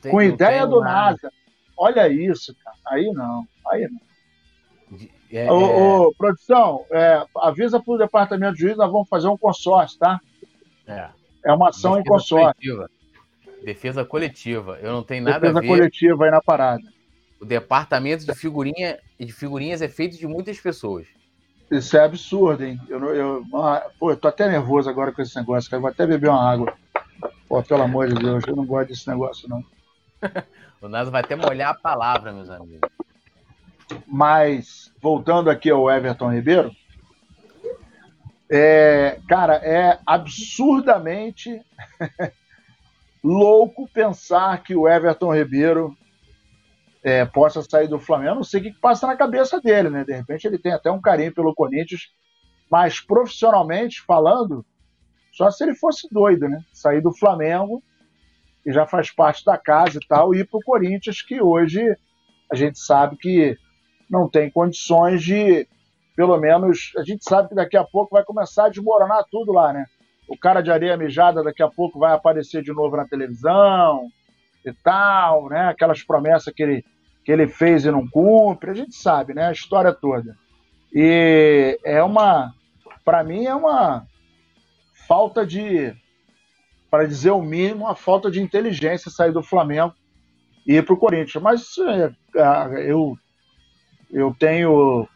C: Tem, com ideia do nada. NASA Olha isso, cara. Aí não, aí não. É, ô, é... ô, produção, é, avisa para o departamento de juízo, nós vamos fazer um consórcio, tá?
A: É.
C: É uma ação Defesa em consórcio.
A: Coletiva. Defesa coletiva. Eu não tenho nada
C: Defesa a ver. Defesa coletiva aí na parada.
A: O departamento de, figurinha, de figurinhas é feito de muitas pessoas.
C: Isso é absurdo, hein? Eu, eu, ah, pô, eu tô até nervoso agora com esse negócio, cara. Vou até beber uma água. Pô, pelo amor de Deus, eu não gosto desse negócio, não. [LAUGHS]
A: O Nasa vai até molhar a palavra, meus amigos.
C: Mas, voltando aqui ao Everton Ribeiro, é, cara, é absurdamente [LAUGHS] louco pensar que o Everton Ribeiro é, possa sair do Flamengo. Eu não sei o que passa na cabeça dele, né? De repente ele tem até um carinho pelo Corinthians, mas profissionalmente falando, só se ele fosse doido, né? Sair do Flamengo que já faz parte da casa e tal, e ir para o Corinthians, que hoje a gente sabe que não tem condições de, pelo menos, a gente sabe que daqui a pouco vai começar a desmoronar tudo lá, né? O cara de areia mijada daqui a pouco vai aparecer de novo na televisão e tal, né? Aquelas promessas que ele, que ele fez e não cumpre, a gente sabe, né? A história toda. E é uma, para mim, é uma falta de para dizer o mínimo, a falta de inteligência sair do Flamengo e ir para o Corinthians. Mas é, é, eu, eu tenho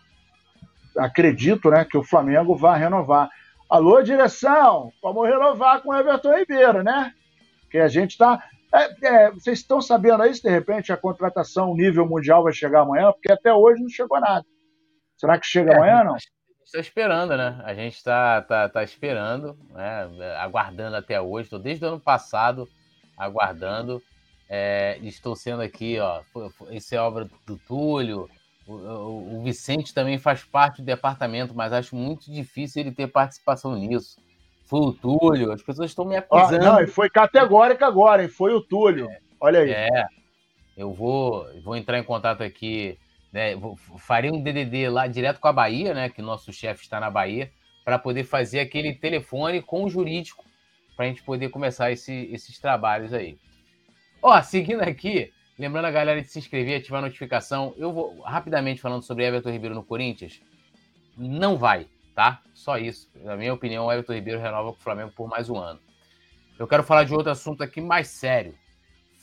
C: acredito né, que o Flamengo vai renovar. Alô, direção, vamos renovar com o Everton Ribeiro, né? Que a gente está. É, é, vocês estão sabendo aí se de repente a contratação nível mundial vai chegar amanhã? Porque até hoje não chegou nada. Será que chega é, amanhã não?
A: Está esperando, né? A gente está tá, tá esperando, né? aguardando até hoje. Estou desde o ano passado aguardando. É, estou sendo aqui, ó. Isso é obra do Túlio. O, o, o, Vicente também faz parte do departamento, mas acho muito difícil ele ter participação nisso. Foi o Túlio, as pessoas estão me acusando.
C: Ah, não, e foi categórico agora, hein? Foi o Túlio. É, Olha aí.
A: É. Eu vou, vou entrar em contato aqui né, farei um DDD lá direto com a Bahia, né, que nosso chefe está na Bahia, para poder fazer aquele telefone com o jurídico, para a gente poder começar esse, esses trabalhos aí. Ó, seguindo aqui, lembrando a galera de se inscrever, ativar a notificação, eu vou rapidamente falando sobre Everton Ribeiro no Corinthians. Não vai, tá? Só isso. Na minha opinião, o Everton Ribeiro renova com o Flamengo por mais um ano. Eu quero falar de outro assunto aqui mais sério.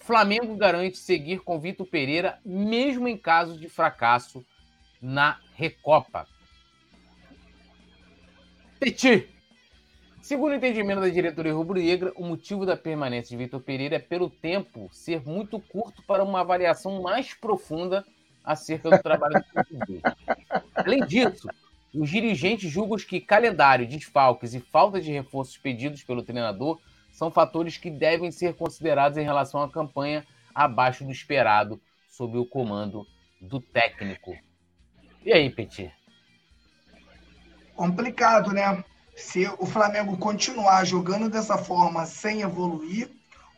A: Flamengo garante seguir com Vitor Pereira, mesmo em caso de fracasso na Recopa. Petit. Segundo o entendimento da diretoria rubro-negra, o motivo da permanência de Vitor Pereira é pelo tempo ser muito curto para uma avaliação mais profunda acerca do trabalho do português. Além disso, os dirigentes julgam que calendário, desfalques e falta de reforços pedidos pelo treinador são fatores que devem ser considerados em relação à campanha abaixo do esperado sob o comando do técnico. E aí, Petit?
B: Complicado, né? Se o Flamengo continuar jogando dessa forma sem evoluir,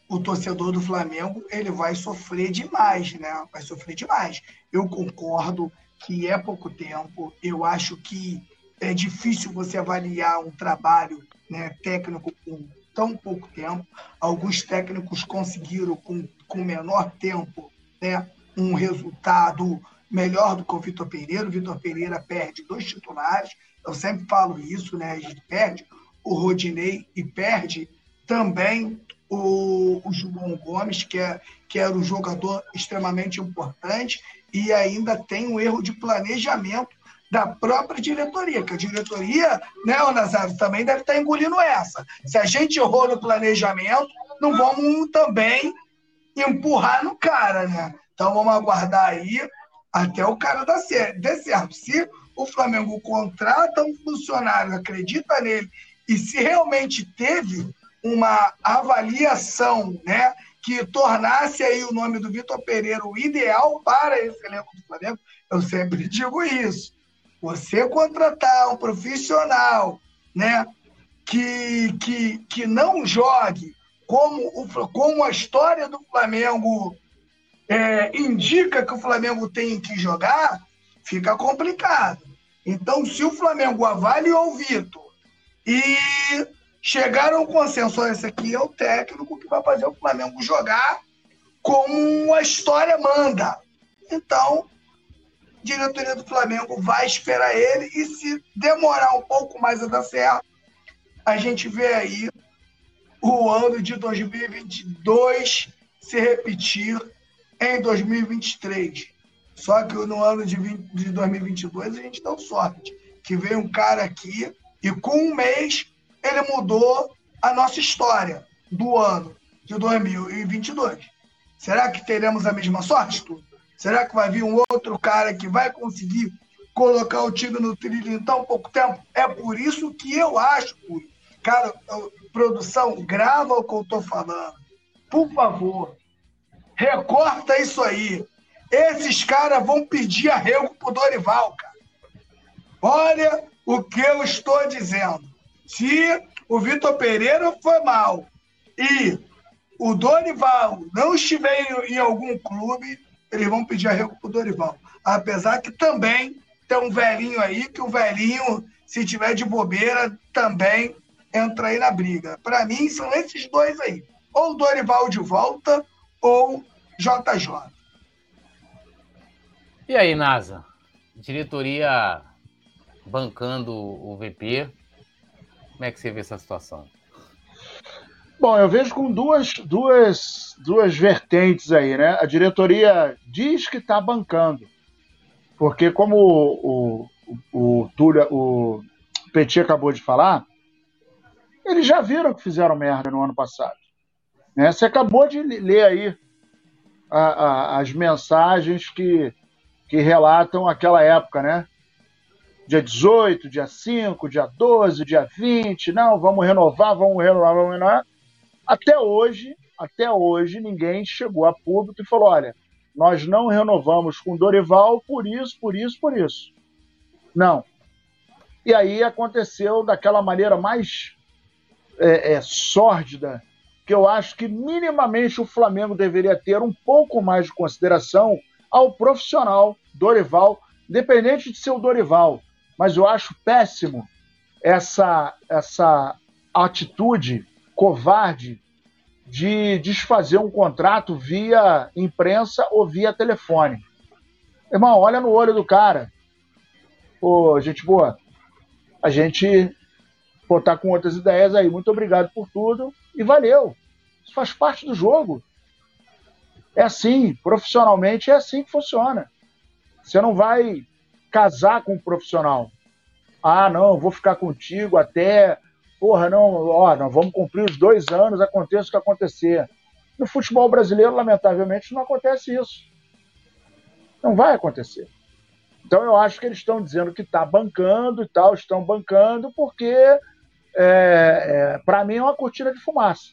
B: o torcedor do Flamengo ele vai sofrer demais, né? Vai sofrer demais. Eu concordo que é pouco tempo. Eu acho que é difícil você avaliar um trabalho né, técnico com tão pouco tempo. Alguns técnicos conseguiram, com, com menor tempo, né, um resultado melhor do que o Vitor Pereira. O Vitor Pereira perde dois titulares, eu sempre falo isso, né? Gente perde o Rodinei e perde também o, o João Gomes, que, é, que era um jogador extremamente importante, e ainda tem um erro de planejamento da própria diretoria, que a diretoria, né, Nazário, também deve estar engolindo essa. Se a gente errou no planejamento, não vamos também empurrar no cara, né? Então vamos aguardar aí até o cara dar certo. Dê certo. Se o Flamengo contrata um funcionário, acredita nele, e se realmente teve uma avaliação, né, que tornasse aí o nome do Vitor Pereira o ideal para esse elenco do Flamengo, eu sempre digo isso. Você contratar um profissional, né, que, que, que não jogue como, o, como a história do Flamengo é, indica que o Flamengo tem que jogar, fica complicado. Então, se o Flamengo avaliou o Vitor e chegaram ao consenso, esse aqui é o técnico que vai fazer o Flamengo jogar como a história manda. Então, diretoria do Flamengo vai esperar ele e se demorar um pouco mais a dar certo, a gente vê aí o ano de 2022 se repetir em 2023. Só que no ano de, 20, de 2022 a gente deu sorte, que veio um cara aqui e com um mês ele mudou a nossa história do ano de 2022. Será que teremos a mesma sorte, tudo? Será que vai vir um outro cara que vai conseguir colocar o time no trilho em tão pouco tempo? É por isso que eu acho, cara, produção, grava o que eu estou falando. Por favor, recorta isso aí. Esses caras vão pedir arrego pro Dorival, cara. Olha o que eu estou dizendo. Se o Vitor Pereira foi mal e o Dorival não estiver em algum clube, eles vão pedir arrego pro Dorival. Apesar que também tem um velhinho aí, que o velhinho, se tiver de bobeira, também entra aí na briga. Para mim, são esses dois aí. Ou Dorival de volta, ou JJ.
A: E aí, NASA? Diretoria bancando o VP. Como é que você vê essa situação?
C: Bom, eu vejo com duas, duas, duas vertentes aí, né? A diretoria diz que está bancando, porque como o, o, o Túlio, o Petit acabou de falar, eles já viram que fizeram merda no ano passado. Né? Você acabou de ler aí a, a, as mensagens que, que relatam aquela época, né? Dia 18, dia 5, dia 12, dia 20, não, vamos renovar, vamos renovar, vamos renovar. Até hoje, até hoje, ninguém chegou a público e falou: olha, nós não renovamos com Dorival por isso, por isso, por isso. Não. E aí aconteceu daquela maneira mais é, é, sórdida que eu acho que minimamente o Flamengo deveria ter um pouco mais de consideração ao profissional Dorival, independente de ser o Dorival. Mas eu acho péssimo essa, essa atitude covarde de desfazer um contrato via imprensa ou via telefone. Irmão, olha no olho do cara. Pô, gente boa, a gente pô, tá com outras ideias aí. Muito obrigado por tudo e valeu. Isso faz parte do jogo. É assim, profissionalmente é assim que funciona. Você não vai casar com um profissional. Ah, não, vou ficar contigo até. Porra, não, ó, nós vamos cumprir os dois anos, aconteça o que acontecer. No futebol brasileiro, lamentavelmente, não acontece isso. Não vai acontecer. Então eu acho que eles estão dizendo que está bancando e tal, estão bancando, porque é, é, para mim é uma cortina de fumaça.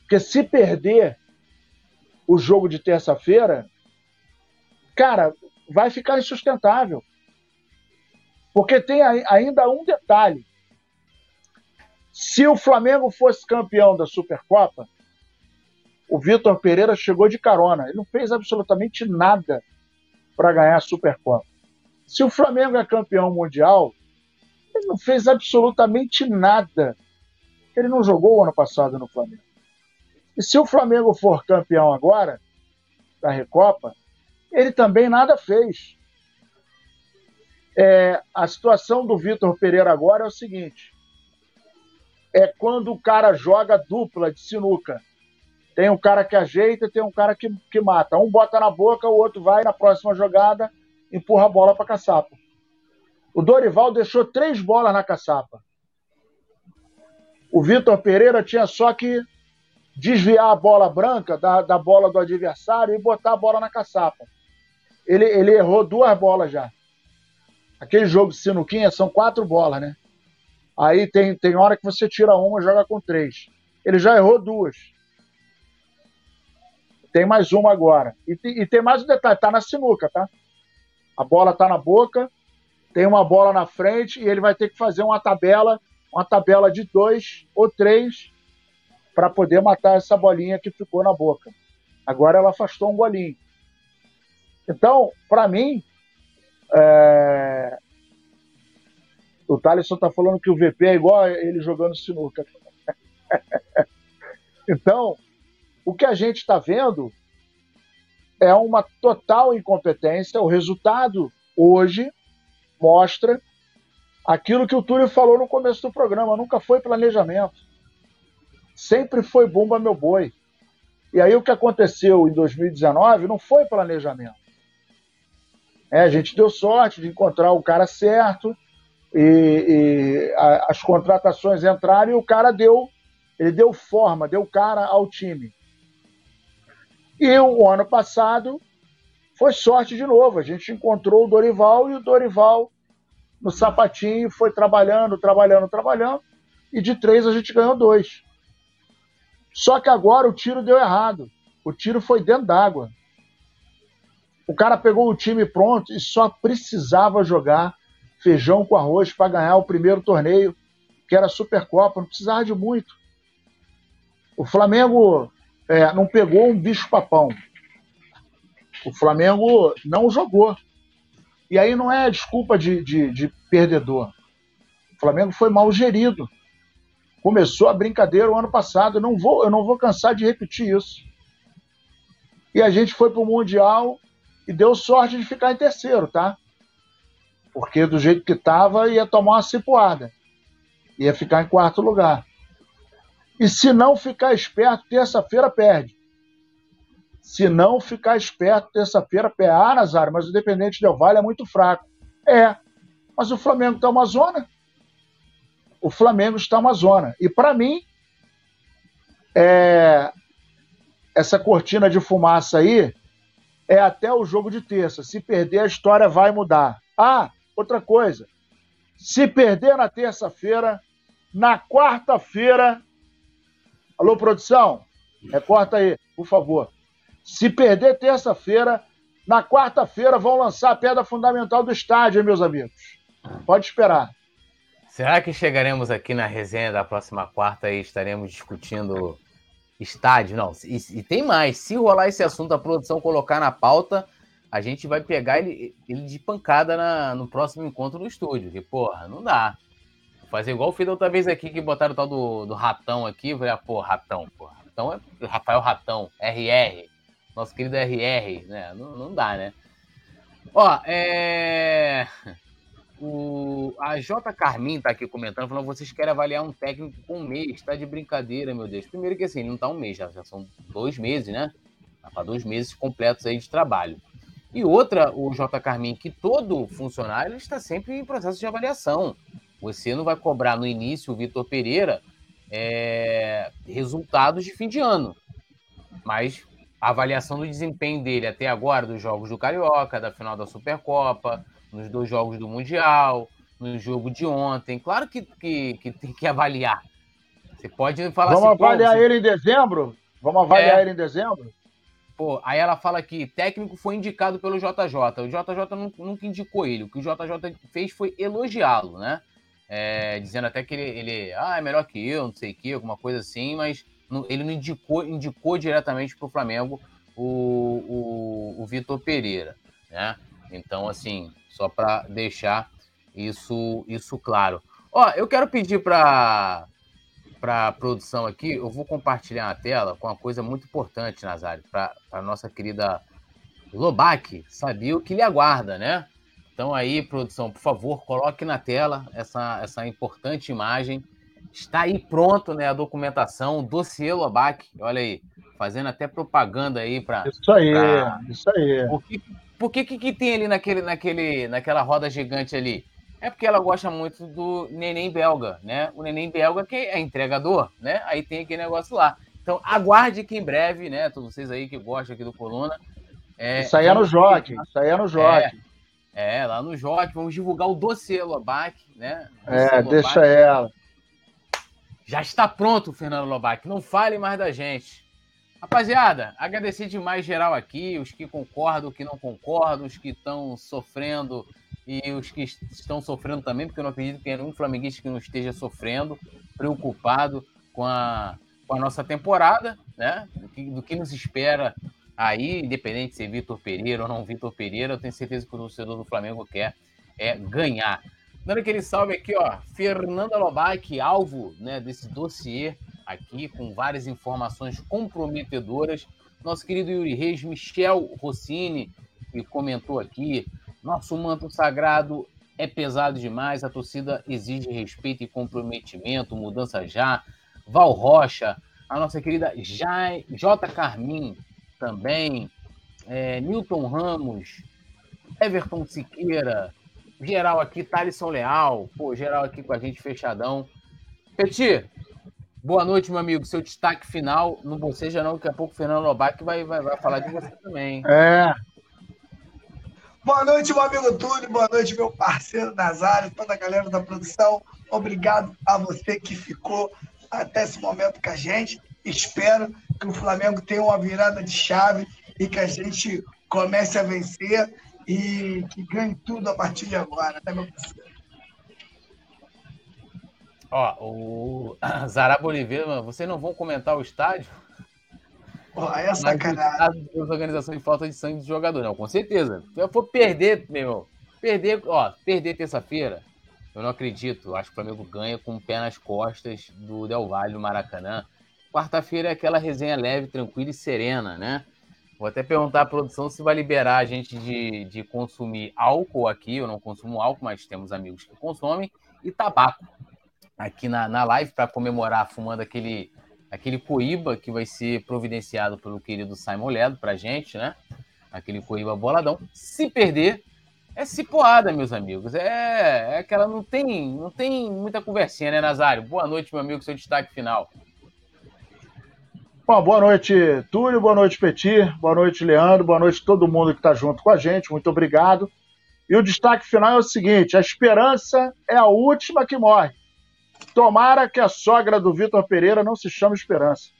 C: Porque se perder o jogo de terça-feira, cara, vai ficar insustentável. Porque tem ainda um detalhe. Se o Flamengo fosse campeão da Supercopa, o Vitor Pereira chegou de carona. Ele não fez absolutamente nada para ganhar a Supercopa. Se o Flamengo é campeão mundial, ele não fez absolutamente nada. Ele não jogou o ano passado no Flamengo. E se o Flamengo for campeão agora, da Recopa, ele também nada fez. É, a situação do Vitor Pereira agora é o seguinte: é quando o cara joga dupla de sinuca. Tem um cara que ajeita tem um cara que, que mata. Um bota na boca, o outro vai na próxima jogada, empurra a bola para caçapa. O Dorival deixou três bolas na caçapa. O Vitor Pereira tinha só que desviar a bola branca da, da bola do adversário e botar a bola na caçapa. Ele, ele errou duas bolas já. Aquele jogo de sinuquinha são quatro bolas, né? Aí tem, tem hora que você tira uma e joga com três. Ele já errou duas. Tem mais uma agora. E, e tem mais um detalhe, tá na sinuca, tá? A bola está na boca, tem uma bola na frente e ele vai ter que fazer uma tabela, uma tabela de dois ou três para poder matar essa bolinha que ficou na boca. Agora ela afastou um golinho. Então, para mim, é... o Thaleson está falando que o VP é igual a ele jogando sinuca. [LAUGHS] então, o que a gente está vendo é uma total incompetência. O resultado hoje mostra aquilo que o Túlio falou no começo do programa: nunca foi planejamento. Sempre foi bomba meu boi. E aí o que aconteceu em 2019 não foi planejamento. É, a gente deu sorte de encontrar o cara certo e, e a, as contratações entraram e o cara deu, ele deu forma, deu cara ao time. E o ano passado foi sorte de novo. A gente encontrou o Dorival e o Dorival no sapatinho foi trabalhando, trabalhando, trabalhando. E de três a gente ganhou dois. Só que agora o tiro deu errado. O tiro foi dentro d'água. O cara pegou o time pronto e só precisava jogar feijão com arroz para ganhar o primeiro torneio, que era a Supercopa. Não precisava de muito. O Flamengo é, não pegou um bicho-papão. O Flamengo não jogou. E aí não é desculpa de, de, de perdedor. O Flamengo foi mal gerido. Começou a brincadeira o ano passado. Eu não vou, eu não vou cansar de repetir isso. E a gente foi para o Mundial e deu sorte de ficar em terceiro, tá? Porque do jeito que estava, ia tomar uma cipuada. Ia ficar em quarto lugar. E se não ficar esperto, terça-feira perde. Se não ficar esperto, terça-feira perde. Ah, Nazário, mas o Independente Del Vale é muito fraco. É. Mas o Flamengo está uma zona. O Flamengo está uma zona. E para mim, é... essa cortina de fumaça aí é até o jogo de terça. Se perder, a história vai mudar. Ah, outra coisa. Se perder na terça-feira, na quarta-feira. Alô, produção? Recorta aí, por favor. Se perder terça-feira, na quarta-feira vão lançar a pedra fundamental do estádio, meus amigos. Pode esperar.
A: Será que chegaremos aqui na resenha da próxima quarta e estaremos discutindo estádio? Não, e, e, tem mais. Se rolar esse assunto, a produção colocar na pauta, a gente vai pegar ele, ele de pancada na, no próximo encontro no estúdio. Que, porra, não dá. Vou fazer igual o fiz outra vez aqui, que botaram o tal do, do ratão aqui. Falei, ah, pô, ratão, porra. Ratão é Rafael Ratão, RR nosso querido RR, né? Não, não dá, né? Ó, é. O, a J. Carmin tá aqui comentando, falando vocês querem avaliar um técnico com um mês, tá de brincadeira, meu Deus. Primeiro que assim, não tá um mês, já, já são dois meses, né? Tá dois meses completos aí de trabalho. E outra, o J. Carmin, que todo funcionário está sempre em processo de avaliação. Você não vai cobrar no início, o Vitor Pereira, é, resultados de fim de ano. Mas a avaliação do desempenho dele até agora, dos jogos do Carioca, da final da Supercopa, nos dois jogos do Mundial, no jogo de ontem. Claro que, que, que tem que avaliar. Você pode falar
C: Vamos
A: assim,
C: avaliar ele em dezembro? Vamos avaliar é... ele em dezembro?
A: Pô, aí ela fala que técnico foi indicado pelo JJ. O JJ nunca indicou ele. O que o JJ fez foi elogiá-lo, né? É, dizendo até que ele, ele ah, é melhor que eu, não sei o que, alguma coisa assim, mas ele não indicou, indicou diretamente para o Flamengo o, o, o Vitor Pereira, né? Então, assim, só para deixar isso, isso claro. Ó, eu quero pedir para para produção aqui, eu vou compartilhar a tela com uma coisa muito importante, Nazário, para a nossa querida Lobac saber o que lhe aguarda, né? Então aí, produção, por favor, coloque na tela essa, essa importante imagem Está aí pronto, né, a documentação, o dossiê Lobac, olha aí, fazendo até propaganda aí para.
C: Isso aí, pra... isso aí.
A: Por que, por que, que tem ali naquele, naquele, naquela roda gigante ali? É porque ela gosta muito do neném belga, né? O neném belga que é entregador, né? Aí tem aquele negócio lá. Então aguarde que em breve, né? Todos vocês aí que gostam aqui do Coluna.
C: É, isso aí é no Joque, isso aí é no Joque.
A: É, é, lá no Joque, vamos divulgar o dossiê Lobac, né?
C: é, deixa ela.
A: Já está pronto, Fernando Lobac. Não fale mais da gente. Rapaziada, agradecer demais geral aqui, os que concordam, os que não concordam, os que estão sofrendo e os que estão sofrendo também, porque eu não acredito que nenhum flamenguista que não esteja sofrendo, preocupado com a, com a nossa temporada, né? Do que, do que nos espera aí, independente de ser Vitor Pereira ou não Vitor Pereira, eu tenho certeza que o torcedor do Flamengo quer é ganhar. Dando aquele salve aqui, ó, Fernanda Lobac, alvo né, desse dossiê aqui, com várias informações comprometedoras. Nosso querido Yuri Reis, Michel Rossini, que comentou aqui, nosso manto sagrado é pesado demais, a torcida exige respeito e comprometimento, mudança já. Val Rocha, a nossa querida J. J. Carmin também, é, Newton Ramos, Everton Siqueira, Geral aqui, Thalisson Leal. Pô, geral aqui com a gente fechadão. Petit, boa noite, meu amigo. Seu destaque final, não boceja não, daqui a pouco o Fernando Lobac vai, vai, vai falar de você também.
C: É.
B: Boa noite, meu amigo Túlio. Boa noite, meu parceiro Nazário, toda a galera da produção. Obrigado a você que ficou até esse momento com a gente. Espero que o Flamengo tenha uma virada de chave e que a gente comece a vencer e que ganhe tudo a partir de agora, né, meu parceiro?
A: Ó, o [CLEARS THROAT] Zarabo Oliveira, vocês não vão comentar o estádio?
B: Ó, é sacanagem.
A: As organizações de falta de sangue do jogador, não, com certeza. Se eu for perder, meu irmão, perder, ó, perder terça-feira, eu não acredito. Acho que o Flamengo ganha com o pé nas costas do Del Valle, do Maracanã. Quarta-feira é aquela resenha leve, tranquila e serena, né? Vou até perguntar à produção se vai liberar a gente de, de consumir álcool aqui. Eu não consumo álcool, mas temos amigos que consomem. E tabaco aqui na, na live para comemorar fumando aquele, aquele coíba que vai ser providenciado pelo querido Simon Ledo para gente, né? Aquele coíba boladão. Se perder, é cipoada, meus amigos. É, é aquela não tem, não tem muita conversinha, né, Nazário? Boa noite, meu amigo, seu destaque final.
C: Bom, boa noite, Túlio, boa noite, Petir, boa noite, Leandro, boa noite todo mundo que está junto com a gente, muito obrigado. E o destaque final é o seguinte: a esperança é a última que morre. Tomara que a sogra do Vitor Pereira não se chame Esperança.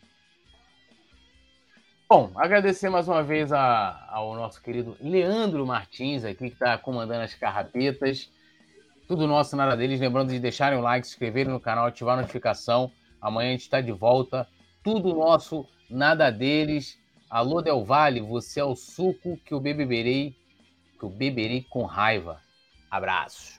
A: Bom, agradecer mais uma vez a, ao nosso querido Leandro Martins aqui, que está comandando as carrapetas. Tudo nosso, nada deles. Lembrando de deixarem o like, se inscreverem no canal, ativar a notificação. Amanhã a gente está de volta. Tudo nosso, nada deles. Alô, Del Valle, você é o suco que eu beberei, que eu beberei com raiva. Abraço.